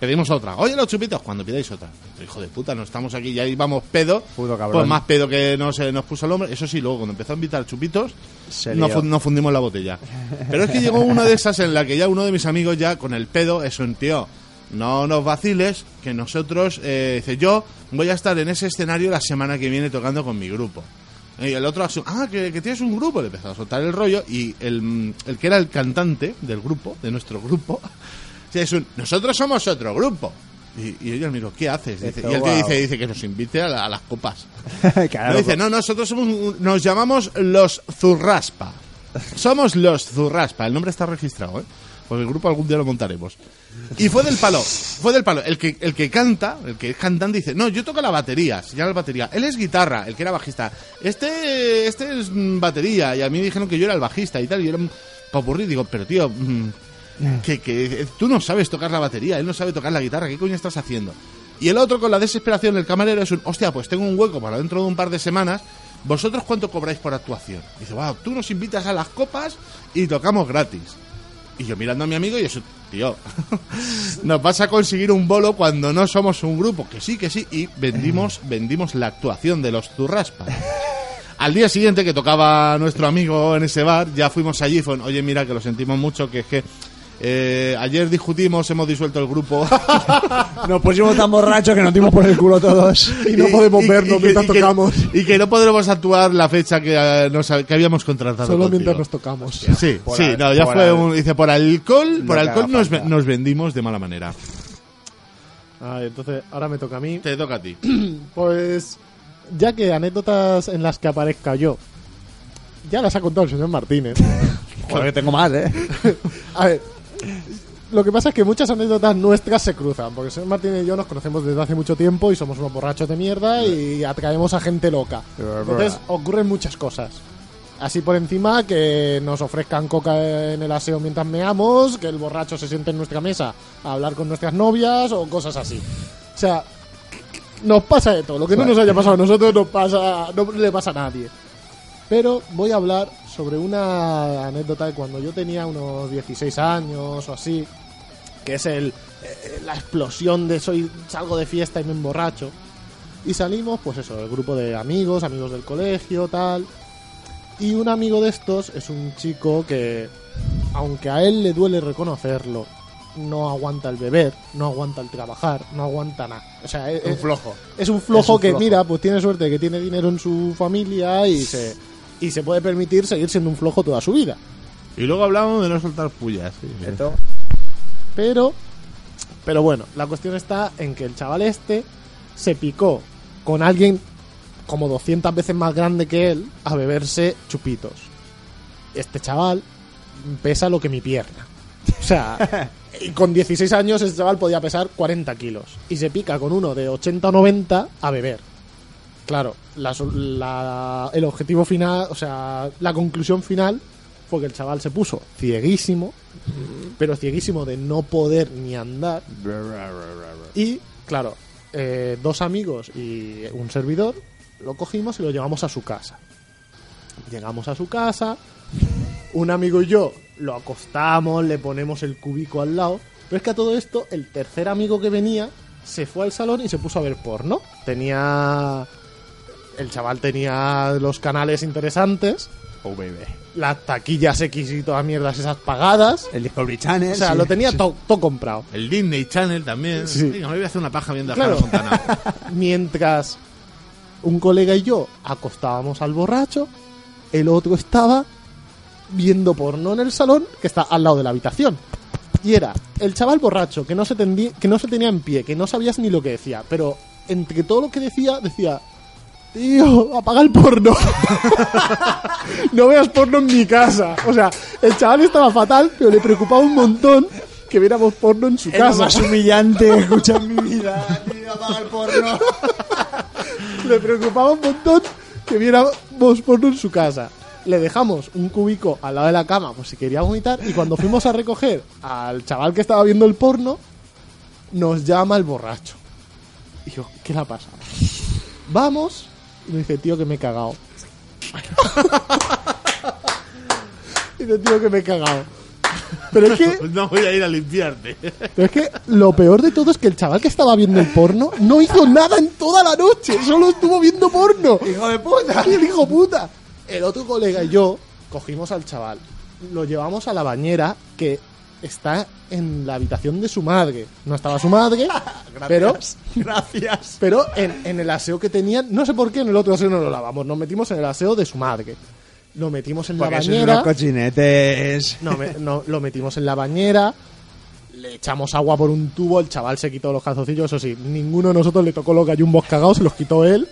Pedimos otra. Oye, los chupitos, cuando pidáis otra. Hijo de puta, no estamos aquí, ya íbamos pedo. Puto cabrón. Pues más pedo que no se nos puso el hombre. Eso sí, luego cuando empezó a invitar chupitos, nos, fu- nos fundimos la botella. Pero es que llegó una de esas en la que ya uno de mis amigos ya con el pedo es un tío. No nos vaciles, que nosotros, eh, dice, yo voy a estar en ese escenario la semana que viene tocando con mi grupo. Y el otro, ah, que, que tienes un grupo, le empezó a soltar el rollo y el, el que era el cantante del grupo, de nuestro grupo, es un, nosotros somos otro grupo. Y, y le miro, ¿qué haces? Dice- y el Wow. dice, dice que nos invite a, la- a las copas. [LAUGHS] Claro, No, dice, no, nosotros somos, un- nos llamamos los Zurraspa. Somos los Zurraspa. El nombre está registrado, ¿eh? Porque el grupo algún día lo montaremos. Y fue del palo, fue del palo. El que, el que canta, el que es cantante dice, no, yo toco la batería, se llama la batería. Él es guitarra, el que era bajista. Este, este es mm, batería. Y a mí dijeron que yo era el bajista y tal. Y yo era un popurrí. Digo, pero tío, mm, que, que tú no sabes tocar la batería, él no sabe tocar la guitarra, ¿qué coño estás haciendo? Y el otro con la desesperación del camarero es un, hostia, pues tengo un hueco para dentro de un par de semanas, ¿vosotros cuánto cobráis por actuación? Y dice, wow, tú nos invitas a las copas y tocamos gratis. Y yo mirando a mi amigo y eso, tío, [LAUGHS] nos vas a conseguir un bolo cuando no somos un grupo, que sí, que sí, y vendimos, vendimos la actuación de los Zurraspa. Al día siguiente que tocaba nuestro amigo en ese bar, ya fuimos allí y fue, oye, mira que lo sentimos mucho, que es que eh, ayer discutimos, hemos disuelto el grupo. [LAUGHS] Nos pusimos tan borrachos que nos dimos por el culo todos. Y no podemos vernos que- mientras que- tocamos. y que no podremos actuar la fecha que, eh, nos, que habíamos contratado. Solo contigo. mientras nos tocamos. Sí, Por sí, al- no, ya fue al- un. Dice, por alcohol, por que alcohol nos, nos vendimos de mala manera. Ah, entonces, ahora me toca a mí. Te toca a ti. [CLEARS THROAT] Pues, ya que anécdotas en las que aparezca yo, ya las ha contado el señor Martínez. [LAUGHS] Joder, que tengo más, ¿eh? [LAUGHS] A ver, lo que pasa es que muchas anécdotas nuestras se cruzan, porque señor Martínez y yo nos conocemos desde hace mucho tiempo y somos unos borrachos de mierda y atraemos a gente loca. Entonces ocurren muchas cosas. Así por encima que nos ofrezcan coca en el aseo mientras meamos, que el borracho se siente en nuestra mesa a hablar con nuestras novias o cosas así. O sea, nos pasa de todo. Lo que no nos haya pasado a nosotros nos pasa, no le pasa a nadie. Pero voy a hablar sobre una anécdota de cuando yo tenía unos 16 años o así, que es el, eh, la explosión de soy salgo de fiesta y me emborracho. Y salimos, pues eso, el grupo de amigos, amigos del colegio, tal. Y un amigo de estos es un chico que, aunque a él le duele reconocerlo, no aguanta el beber, no aguanta el trabajar, no aguanta nada. O sea, es, Un flojo. es un flojo Es un que, flojo. mira, pues tiene suerte que tiene dinero en su familia y se, y se puede permitir seguir siendo un flojo toda su vida. Y luego hablamos de no soltar pullas. sí, sí. Esto. Pero, pero bueno, la cuestión está en que el chaval este se picó con alguien como 200 veces más grande que él a beberse chupitos. Este chaval pesa lo que mi pierna. O sea, [LAUGHS] y con 16 años ese chaval podía pesar 40 kilos. Y se pica con uno de 80 o 90 a beber. Claro, el objetivo final, o sea, la conclusión final fue que el chaval se puso cieguísimo, pero cieguísimo de no poder ni andar. Y, claro, eh, dos amigos y un servidor lo cogimos y lo llevamos a su casa. Llegamos a su casa, un amigo y yo lo acostamos, le ponemos el cubico al lado. Pero es que a todo esto, el tercer amigo que venía se fue al salón y se puso a ver porno. Tenía. El chaval tenía los canales interesantes, Oh, baby. las taquillas X y todas mierdas esas pagadas. El Discovery Channel. O sea, sí. lo tenía todo comprado. El Disney Channel también. Sí. Venga, me voy a hacer una paja viendo a Claro. Hannah Montana. [LAUGHS] Mientras un colega y yo acostábamos al borracho, el otro estaba viendo porno en el salón que está al lado de la habitación. Y era el chaval borracho que no se, que no se tenía en pie, que no sabías ni lo que decía, pero entre todo lo que decía, decía, tío, apaga el porno. [LAUGHS] no veas porno en mi casa. O sea, el chaval estaba fatal, pero le preocupaba un montón que viéramos porno en su Es casa. más humillante en mi vida. Tío, apaga el porno. [LAUGHS] le preocupaba un montón que viéramos porno en su casa. Le dejamos un cubico al lado de la cama por si quería vomitar y cuando fuimos a recoger al chaval que estaba viendo el porno, nos llama el borracho. Y yo, ¿qué le ha pasado? Vamos dice, tío, que me he cagado. y [LAUGHS] dice, tío, que me he cagado. Pero es que [LAUGHS] no voy a ir a limpiarte. pero es que lo peor de todo es que el chaval que estaba viendo el porno no hizo nada en toda la noche, solo estuvo viendo porno. Hijo de puta. Y [LAUGHS] el hijo puta. El otro colega y yo cogimos al chaval, lo llevamos a la bañera que está en la habitación de su madre. No estaba su madre, [LAUGHS] [LAUGHS] pero, Gracias. pero en, en el aseo que tenían, no sé por qué en el otro aseo no lo lavamos, nos metimos en el aseo de su madre. Lo metimos en Porque la bañera. unos cochinetes. No, me- no, lo metimos en la bañera, le echamos agua por un tubo, el chaval se quitó los calzoncillos, eso sí, ninguno de nosotros le tocó los gallumbos cagados, se los quitó él.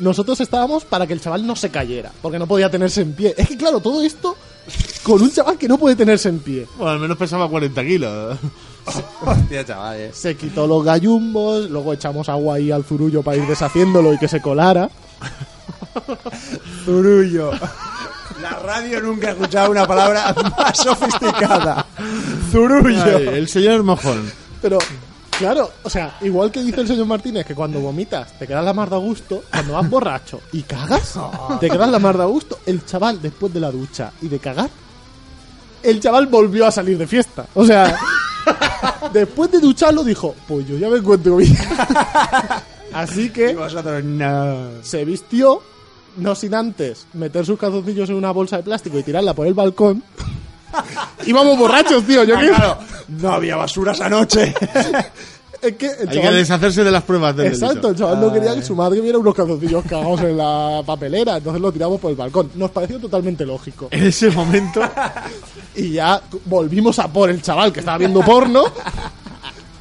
Nosotros estábamos para que el chaval no se cayera, porque no podía tenerse en pie. Es que claro, todo esto con un chaval que no puede tenerse en pie. Bueno, al menos pesaba 40 kilos. [LAUGHS] Hostia, chavales. Se quitó los gallumbos, luego echamos agua ahí al zurullo para ir deshaciéndolo y que se colara. [LAUGHS] Zurullo. La radio nunca ha escuchado una palabra más sofisticada. Zurullo. Ay, el señor mojón. Pero, claro, o sea, igual que dice el señor Martínez que cuando vomitas te quedas la mar de gusto, cuando vas borracho y cagas, te quedas la mar de gusto. El chaval, después de la ducha y de cagar, el chaval volvió a salir de fiesta. O sea, [LAUGHS] después de ducharlo dijo, pues yo ya me encuentro bien. [LAUGHS] Así Y que vosotros no. se vistió, no sin antes meter sus calzoncillos en una bolsa de plástico y tirarla por el balcón. [LAUGHS] Íbamos borrachos, tío. Yo Ah, que... claro, no había basura esa noche. [LAUGHS] Es que el Hay que chaval- deshacerse de las pruebas del Exacto, el delito. chaval no quería que su madre viera unos calzoncillos cagados en la papelera, entonces lo tiramos por el balcón. Nos pareció totalmente lógico. En ese momento, [LAUGHS] Y ya volvimos a por el chaval que estaba viendo porno.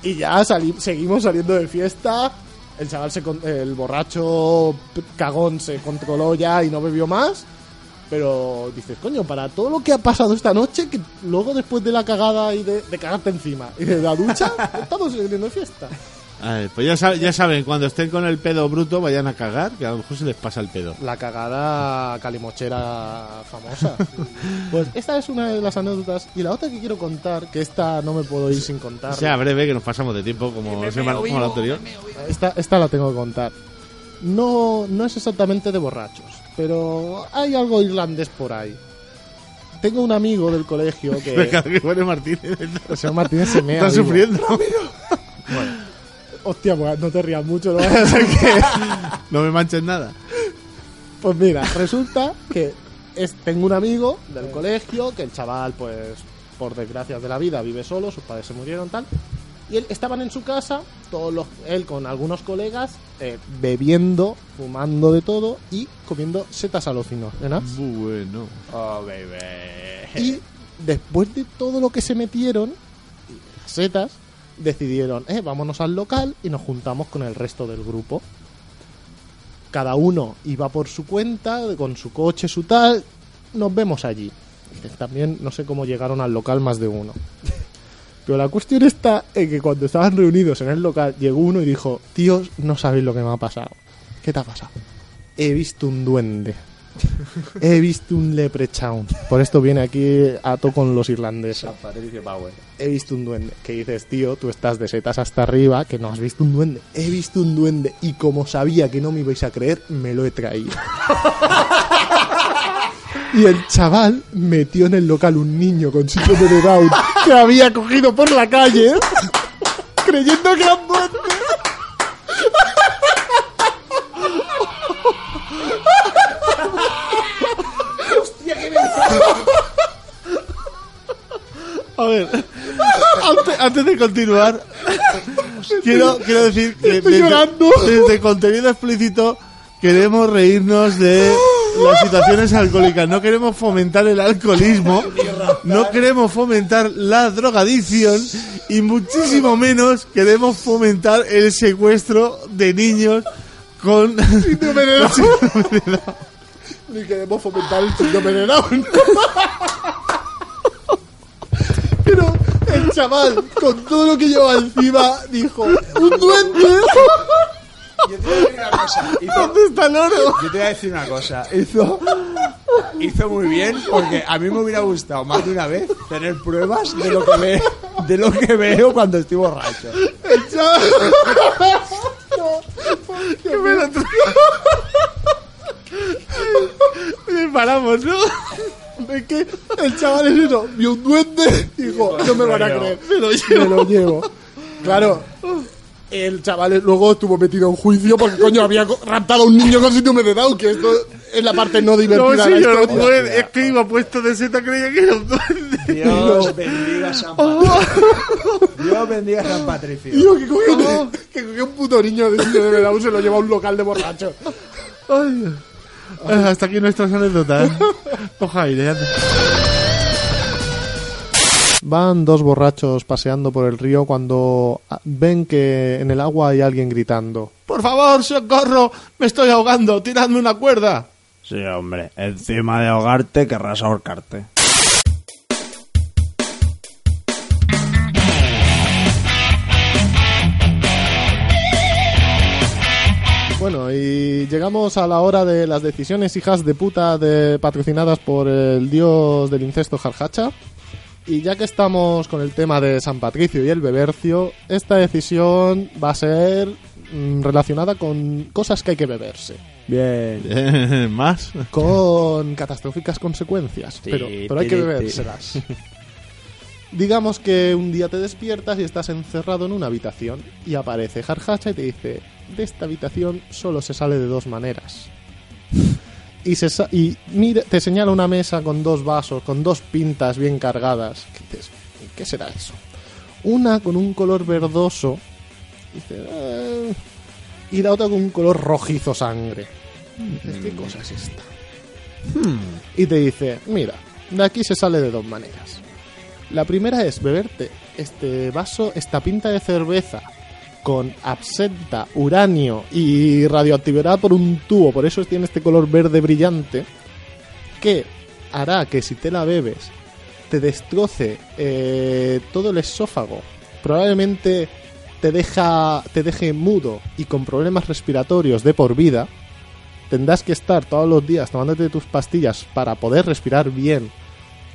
Y ya sali- seguimos saliendo de fiesta. El chaval, se con- el borracho cagón se controló ya y no bebió más. Pero dices, coño, para todo lo que ha pasado esta noche, que luego después de la cagada y de, de cagarte encima y de la ducha, [LAUGHS] estamos saliendo de fiesta. Pues ya, sab- ya saben, cuando estén con el pedo bruto, vayan a cagar, que a lo mejor se les pasa el pedo. La cagada calimochera famosa. [LAUGHS] Pues esta es una de las anécdotas. Y la otra que quiero contar, que esta no me puedo ir sin contar. Sea breve, que nos pasamos de tiempo como, semana- como la anterior. Esta, esta la tengo que contar. No, no es exactamente de borrachos, pero hay algo irlandés por ahí. Tengo un amigo del colegio [LAUGHS] que... Venga, que bueno Martínez. el señor Martínez se mea. Está vivo. sufriendo. [LAUGHS] Hostia, pues no te rías mucho, no vaya a ser que... No me manches nada. Pues mira, resulta que es, tengo un amigo del colegio que el chaval, pues, por desgracias de la vida, vive solo, sus padres se murieron, tal. Y él estaban en su casa, todos los, él con algunos colegas, eh, bebiendo, fumando de todo y comiendo setas alucinógenas. Bueno. Oh, baby. Y después de todo lo que se metieron, las setas, decidieron, eh, vámonos al local y nos juntamos con el resto del grupo. Cada uno iba por su cuenta, con su coche, su tal, nos vemos allí. También no sé cómo llegaron al local más de uno. Pero la cuestión está en que cuando estaban reunidos en el local, llegó uno y dijo, tíos, no sabéis lo que me ha pasado. ¿Qué te ha pasado? He visto un duende. [LAUGHS] He visto un leprechaun. Por esto viene aquí ato con los irlandeses. He visto un duende. Que dices, tío, tú estás de setas hasta arriba, que no has visto un duende. He visto un duende y como sabía que no me ibais a creer, me lo he traído. [LAUGHS] Y el chaval metió en el local un niño con síndrome de Down que había cogido por la calle, creyendo que eran duendes. A ver, antes, antes de continuar, quiero, quiero decir que desde contenido explícito queremos reírnos de las situaciones alcohólicas. No queremos fomentar el alcoholismo, no queremos fomentar la drogadicción y muchísimo menos queremos fomentar el secuestro de niños con Síndrome de Down. Ni queremos fomentar el síndrome de Down. Pero el chaval, con todo lo que lleva encima, dijo: ¡Un duende! Yo te voy a decir una cosa. Hizo, ¿Dónde está el oro? yo te voy a decir una cosa. Hizo, hizo muy bien porque a mí me hubiera gustado más de una vez tener pruebas de lo que, ve, de lo que veo cuando estoy borracho. El chaval. que me lo ¿no? Es que el chaval es eso, vio un duende y dijo, no me van a creer, me lo llevo. Me lo llevo. Claro, el chaval luego estuvo metido en juicio porque coño había raptado a un niño con síndrome de Down, que esto es la parte no divertida No, de la señor, historia. juez, es que iba puesto de seta, creía que era un duende. Dios bendiga a San Patricio. Dios bendiga a San Patricio. Que cogió, que cogió un puto niño de síndrome de Down y se lo lleva a un local de borracho. Ay. Ah, Hasta aquí nuestras anécdotas. Coja aire. Van dos borrachos paseando por el río cuando ah, ven que en el agua hay alguien gritando. Por favor, socorro, me estoy ahogando, tiradme una cuerda. Sí, hombre. Encima de ahogarte, querrás ahorcarte. Bueno, y llegamos a la hora de las decisiones hijas de puta de, patrocinadas por el dios del incesto Jarjacha. Y ya que estamos con el tema de San Patricio y el bebercio, esta decisión va a ser mm, relacionada con cosas que hay que beberse. Bien. [LAUGHS] Más. Con catastróficas consecuencias, Sí, pero, pero hay que bebérselas. Digamos que un día te despiertas y estás encerrado en una habitación y aparece Jarjacha y te dice, de esta habitación solo se sale de dos maneras. Y, se y mira, te señala una mesa con dos vasos, con dos pintas bien cargadas. ¿Qué, dices, ¿qué será eso? Una con un color verdoso "Eh", y la otra con un color rojizo sangre. Dices, ¿Qué cosa es esta? Y te dice, mira, de aquí se sale de dos maneras. La primera es beberte este vaso, esta pinta de cerveza con absenta, uranio y radioactividad por un tubo, por eso tiene este color verde brillante, que hará que si te la bebes te destroce eh, todo el esófago, probablemente te deja te deje mudo y con problemas respiratorios de por vida. Tendrás que estar todos los días tomándote tus pastillas para poder respirar bien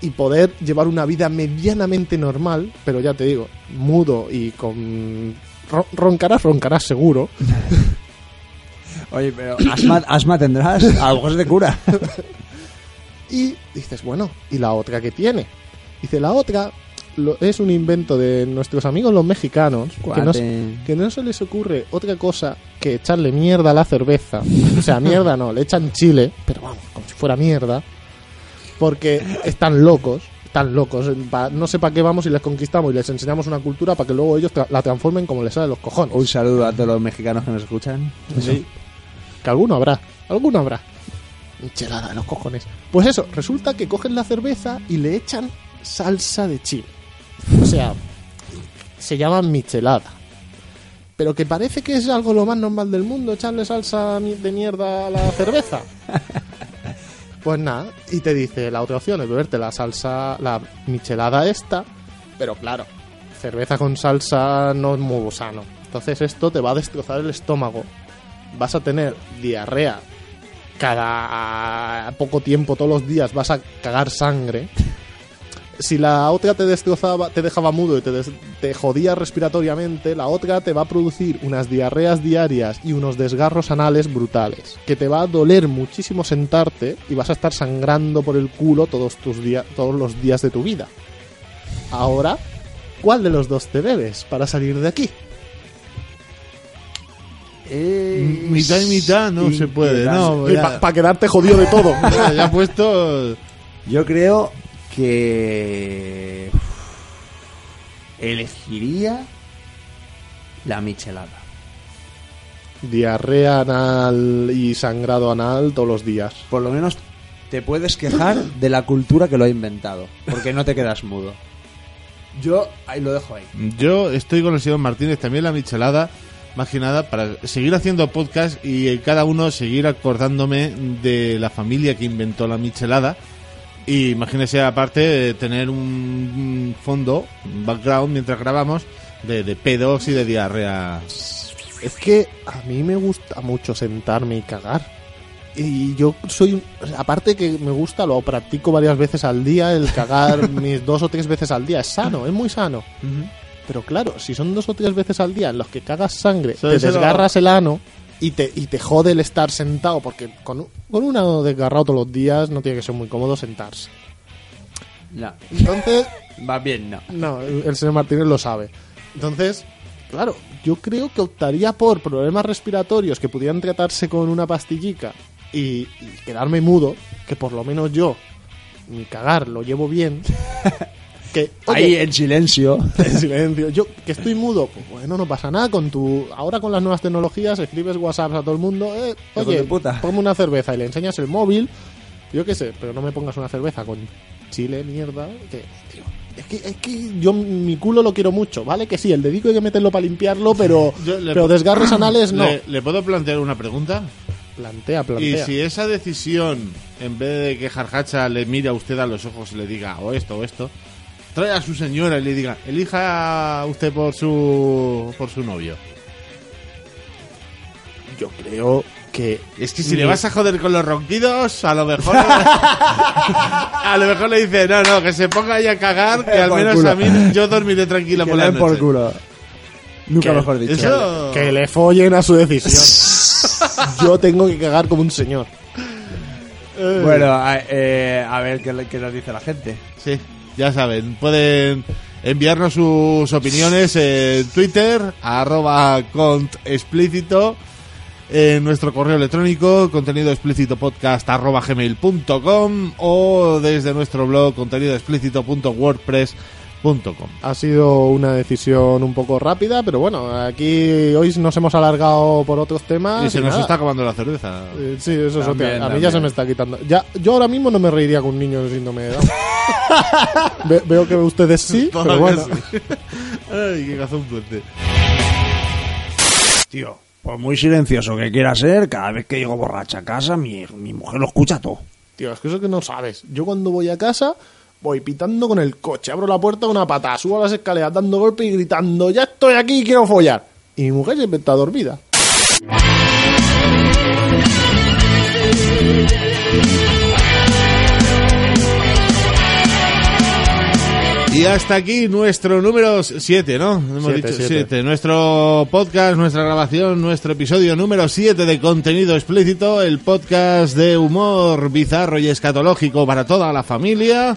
y poder llevar una vida medianamente normal, pero ya te digo, mudo y con ro- roncarás, roncarás seguro. [LAUGHS] Oye, pero asma, asma tendrás. A lo mejor se te cura. [LAUGHS] Y dices, bueno, ¿y la otra que tiene? Dice, la otra lo- es un invento de nuestros amigos los mexicanos, que no, que no se les ocurre otra cosa que echarle mierda a la cerveza. O sea, mierda no, le echan chile, pero vamos, como si fuera mierda. Porque están locos, están locos. no sé para qué vamos y les conquistamos y les enseñamos una cultura para que luego ellos tra- la transformen como les sale los cojones. Un saludo a todos los mexicanos que nos escuchan. Sí. Que alguno habrá, alguno habrá. Michelada de los cojones. Pues eso, resulta que cogen la cerveza y le echan salsa de chile. O sea, se llama michelada. Pero que parece que es algo lo más normal del mundo, echarle salsa de mierda a la cerveza. [LAUGHS] Pues nada, y te dice, la otra opción es beberte la salsa, la michelada esta, pero claro, cerveza con salsa no es muy sano. Entonces esto te va a destrozar el estómago. Vas a tener diarrea cada poco tiempo, todos los días, vas a cagar sangre. Si la otra te destrozaba, te dejaba mudo y te, des- te jodía respiratoriamente, la otra te va a producir unas diarreas diarias y unos desgarros anales brutales, que te va a doler muchísimo sentarte y vas a estar sangrando por el culo todos tus días, todos los días de tu vida. Ahora, ¿cuál de los dos te bebes para salir de aquí? Mitad y mitad no se puede, no. Para Ya, quedarte jodido de todo. [LAUGHS] ya, ya puesto. Yo creo que. elegiría la michelada. Diarrea anal y sangrado anal todos los días. Por lo menos te puedes quejar de la cultura que lo ha inventado, porque no te quedas mudo. Yo ahí lo dejo ahí. Yo estoy con el señor Martínez, también la michelada, más que nada, para seguir haciendo podcast y cada uno seguir acordándome de la familia que inventó la michelada. Y imagínese, aparte, tener un, fondo, un background mientras grabamos, de, de pedos y de diarrea. Es que a mí me gusta mucho sentarme y cagar. Y yo soy, aparte que me gusta, lo practico varias veces al día, el cagar [LAUGHS] mis dos o tres veces al día. Es sano, es muy sano. Pero claro, si son dos o tres veces al día en los que cagas sangre, te lo- desgarras el ano y te, y te jode el estar sentado, porque con, un- con un ano desgarrado todos los días no tiene que ser muy cómodo sentarse. No, Entonces, va bien, no. no, el el señor Martínez lo sabe. Entonces, claro, yo creo que optaría por problemas respiratorios que pudieran tratarse con una pastillica y, y quedarme mudo, que por lo menos yo, mi cagar lo llevo bien. [LAUGHS] Que, oye, Ahí en silencio. [LAUGHS] en silencio. Yo, que estoy mudo, pues bueno, no pasa nada. Con tu, ahora con las nuevas tecnologías escribes WhatsApp a todo el mundo. Eh, oye, ponme una cerveza y le enseñas el móvil. Yo qué sé, pero no me pongas una cerveza con chile, mierda. Que, tío, es que, es que yo mi culo lo quiero mucho, ¿vale? Que sí, el dedico hay que meterlo para limpiarlo, pero, [LAUGHS] pero desgarres [COUGHS] anales no. ¿Le, le puedo plantear una pregunta? Plantea, Y plantea. si esa decisión, en vez de que Jarjacha le mire a usted a los ojos y le diga o esto o esto, trae a su señora y le diga, elija usted por su por su novio. Yo creo que Es que si le vas a joder con los ronquidos, a lo mejor [LAUGHS] a lo mejor le dice, no, no, que se ponga ahí a cagar, que [LAUGHS] al Por menos culo. a mí yo dormiré tranquila [LAUGHS] Que por le la den por noche. culo. Nunca Que- mejor dicho. Eso que le follen a su decisión. yo tengo que cagar como un señor. Bueno, a, eh, a ver qué, le- qué nos dice la gente. Sí, ya saben, pueden enviarnos sus opiniones en Twitter, arroba cont explícito, en nuestro correo electrónico, contenido explícito podcast arroba gmail.com o desde nuestro blog contenido explícito.wordpress.com. Ha sido una decisión un poco rápida, pero bueno, aquí hoy nos hemos alargado por otros temas. Y se nos nada. está acabando la cerveza. Eh, Sí, eso es. A mí también. ya se me está quitando. Ya, yo ahora mismo no me reiría con un niño de síndrome de Down. [LAUGHS] Ve- veo que ustedes sí, pero bueno. sí. [LAUGHS] Ay, qué cazón puente. Tío, por muy silencioso que quiera ser, cada vez que llego borracha a casa, mi, mi mujer lo escucha todo. Tío, es que eso que no sabes. Yo cuando voy a casa, voy pitando con el coche, abro la puerta de una patada, subo a las escaleras dando golpes y gritando, ya estoy aquí y quiero follar. Y mi mujer siempre está dormida. Y hasta aquí nuestro número 7, ¿no? Hemos Siete, dicho siete. 7. Nuestro podcast, nuestra grabación, nuestro episodio número 7 de contenido explícito, el podcast de humor bizarro y escatológico para toda la familia.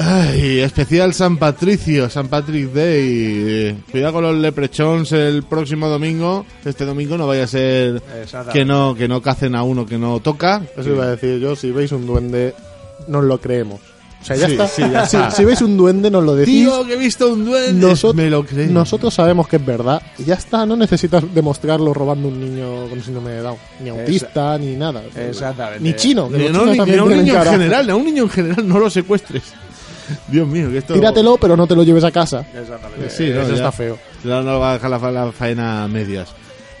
Ay, especial San Patricio, San Patrick Day. Cuidado con los leprechons el próximo domingo. Este domingo no vaya a ser que no que no cacen a uno que no toca. Eso iba a decir yo, si veis un duende, nos lo creemos. O sea, ya Sí, está. sí, ya Si- está. Si, veis un duende, nos lo decís. Tío, que he visto un duende. Nosot- Me lo creo. Nosotros sabemos que es verdad. Y ya está, no necesitas demostrarlo robando un niño con síndrome de Down. Ni autista, ni nada. Exactamente. Ni chino. que Ni, no, ni- ni a un niño en general, a un niño en general no lo secuestres. [LAUGHS] Dios mío, que esto... Tíratelo, pero no te lo lleves a casa. Exactamente. Sí, no, Eso ya. está feo. No, no va a dejar la, fa- la faena a medias.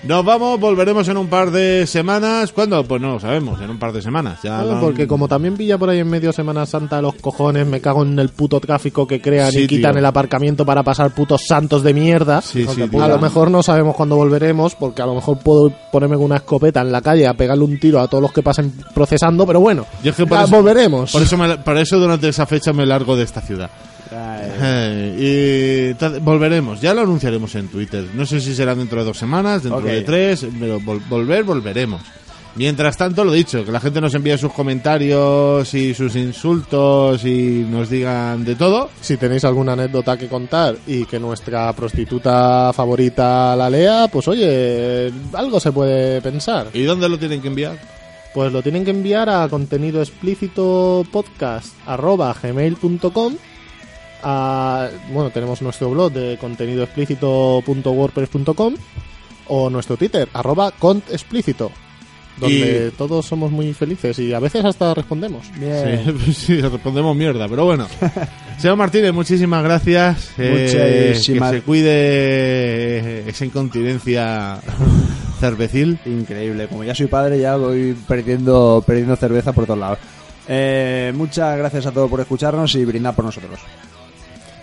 Nos vamos, volveremos en un par de semanas. ¿Cuándo? Pues no lo sabemos, en un par de semanas. Ya No, lo- porque como también pilla por ahí en medio Semana Santa los cojones, me cago en el puto tráfico que crean Sí, y quitan tío. el aparcamiento para pasar putos santos de mierda. Sí, sí, a lo mejor no sabemos cuándo volveremos, porque a lo mejor puedo ponerme con una escopeta en la calle a pegarle un tiro a todos los que pasen procesando, pero bueno, Yo es que por ya eso- volveremos. Por eso, me- por eso durante esa fecha me largo de esta ciudad. Eh, y volveremos, ya lo anunciaremos en Twitter. No sé si será dentro de dos semanas, dentro de tres, pero vol- volver, volveremos. Mientras tanto, lo dicho, que la gente nos envíe sus comentarios y sus insultos y nos digan de todo. Si tenéis alguna anécdota que contar y que nuestra prostituta favorita la lea, pues oye, algo se puede pensar. ¿Y dónde lo tienen que enviar? Pues lo tienen que enviar a contenido explícito podcast arroba gmail.com a- bueno, tenemos nuestro blog de contenido explícito.wordpress.com o nuestro Twitter, arroba contexplícito, donde todos somos muy felices y a veces hasta respondemos. Sí, [LAUGHS] sí, respondemos mierda, pero bueno. [LAUGHS] Señor Martínez, muchísimas gracias. Eh, que se cuide esa incontinencia [LAUGHS] cervecil. Increíble, como ya soy padre ya voy perdiendo, perdiendo cerveza por todos lados. Eh, muchas gracias a todos por escucharnos y brindar por nosotros.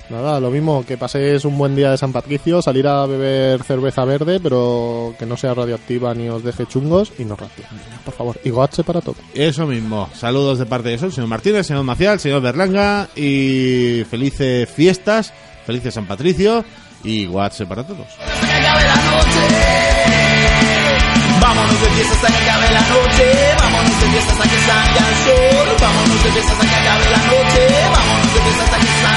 Nada, lo mismo, que paséis un buen día de San Patricio, salir a beber cerveza verde, pero que no sea radioactiva ni os deje chungos y no ratia. Por favor, y goache para todo. Eso mismo, saludos de parte de eso, señor Martínez, señor Macial, señor Berlanga y felices fiestas, felices San Patricio y goache para todos. Vámonos de fiesta hasta que acabe la noche, vámonos de fiesta hasta que salga el sol, vámonos de fiesta hasta que acabe la noche, vámonos de fiesta hasta que salga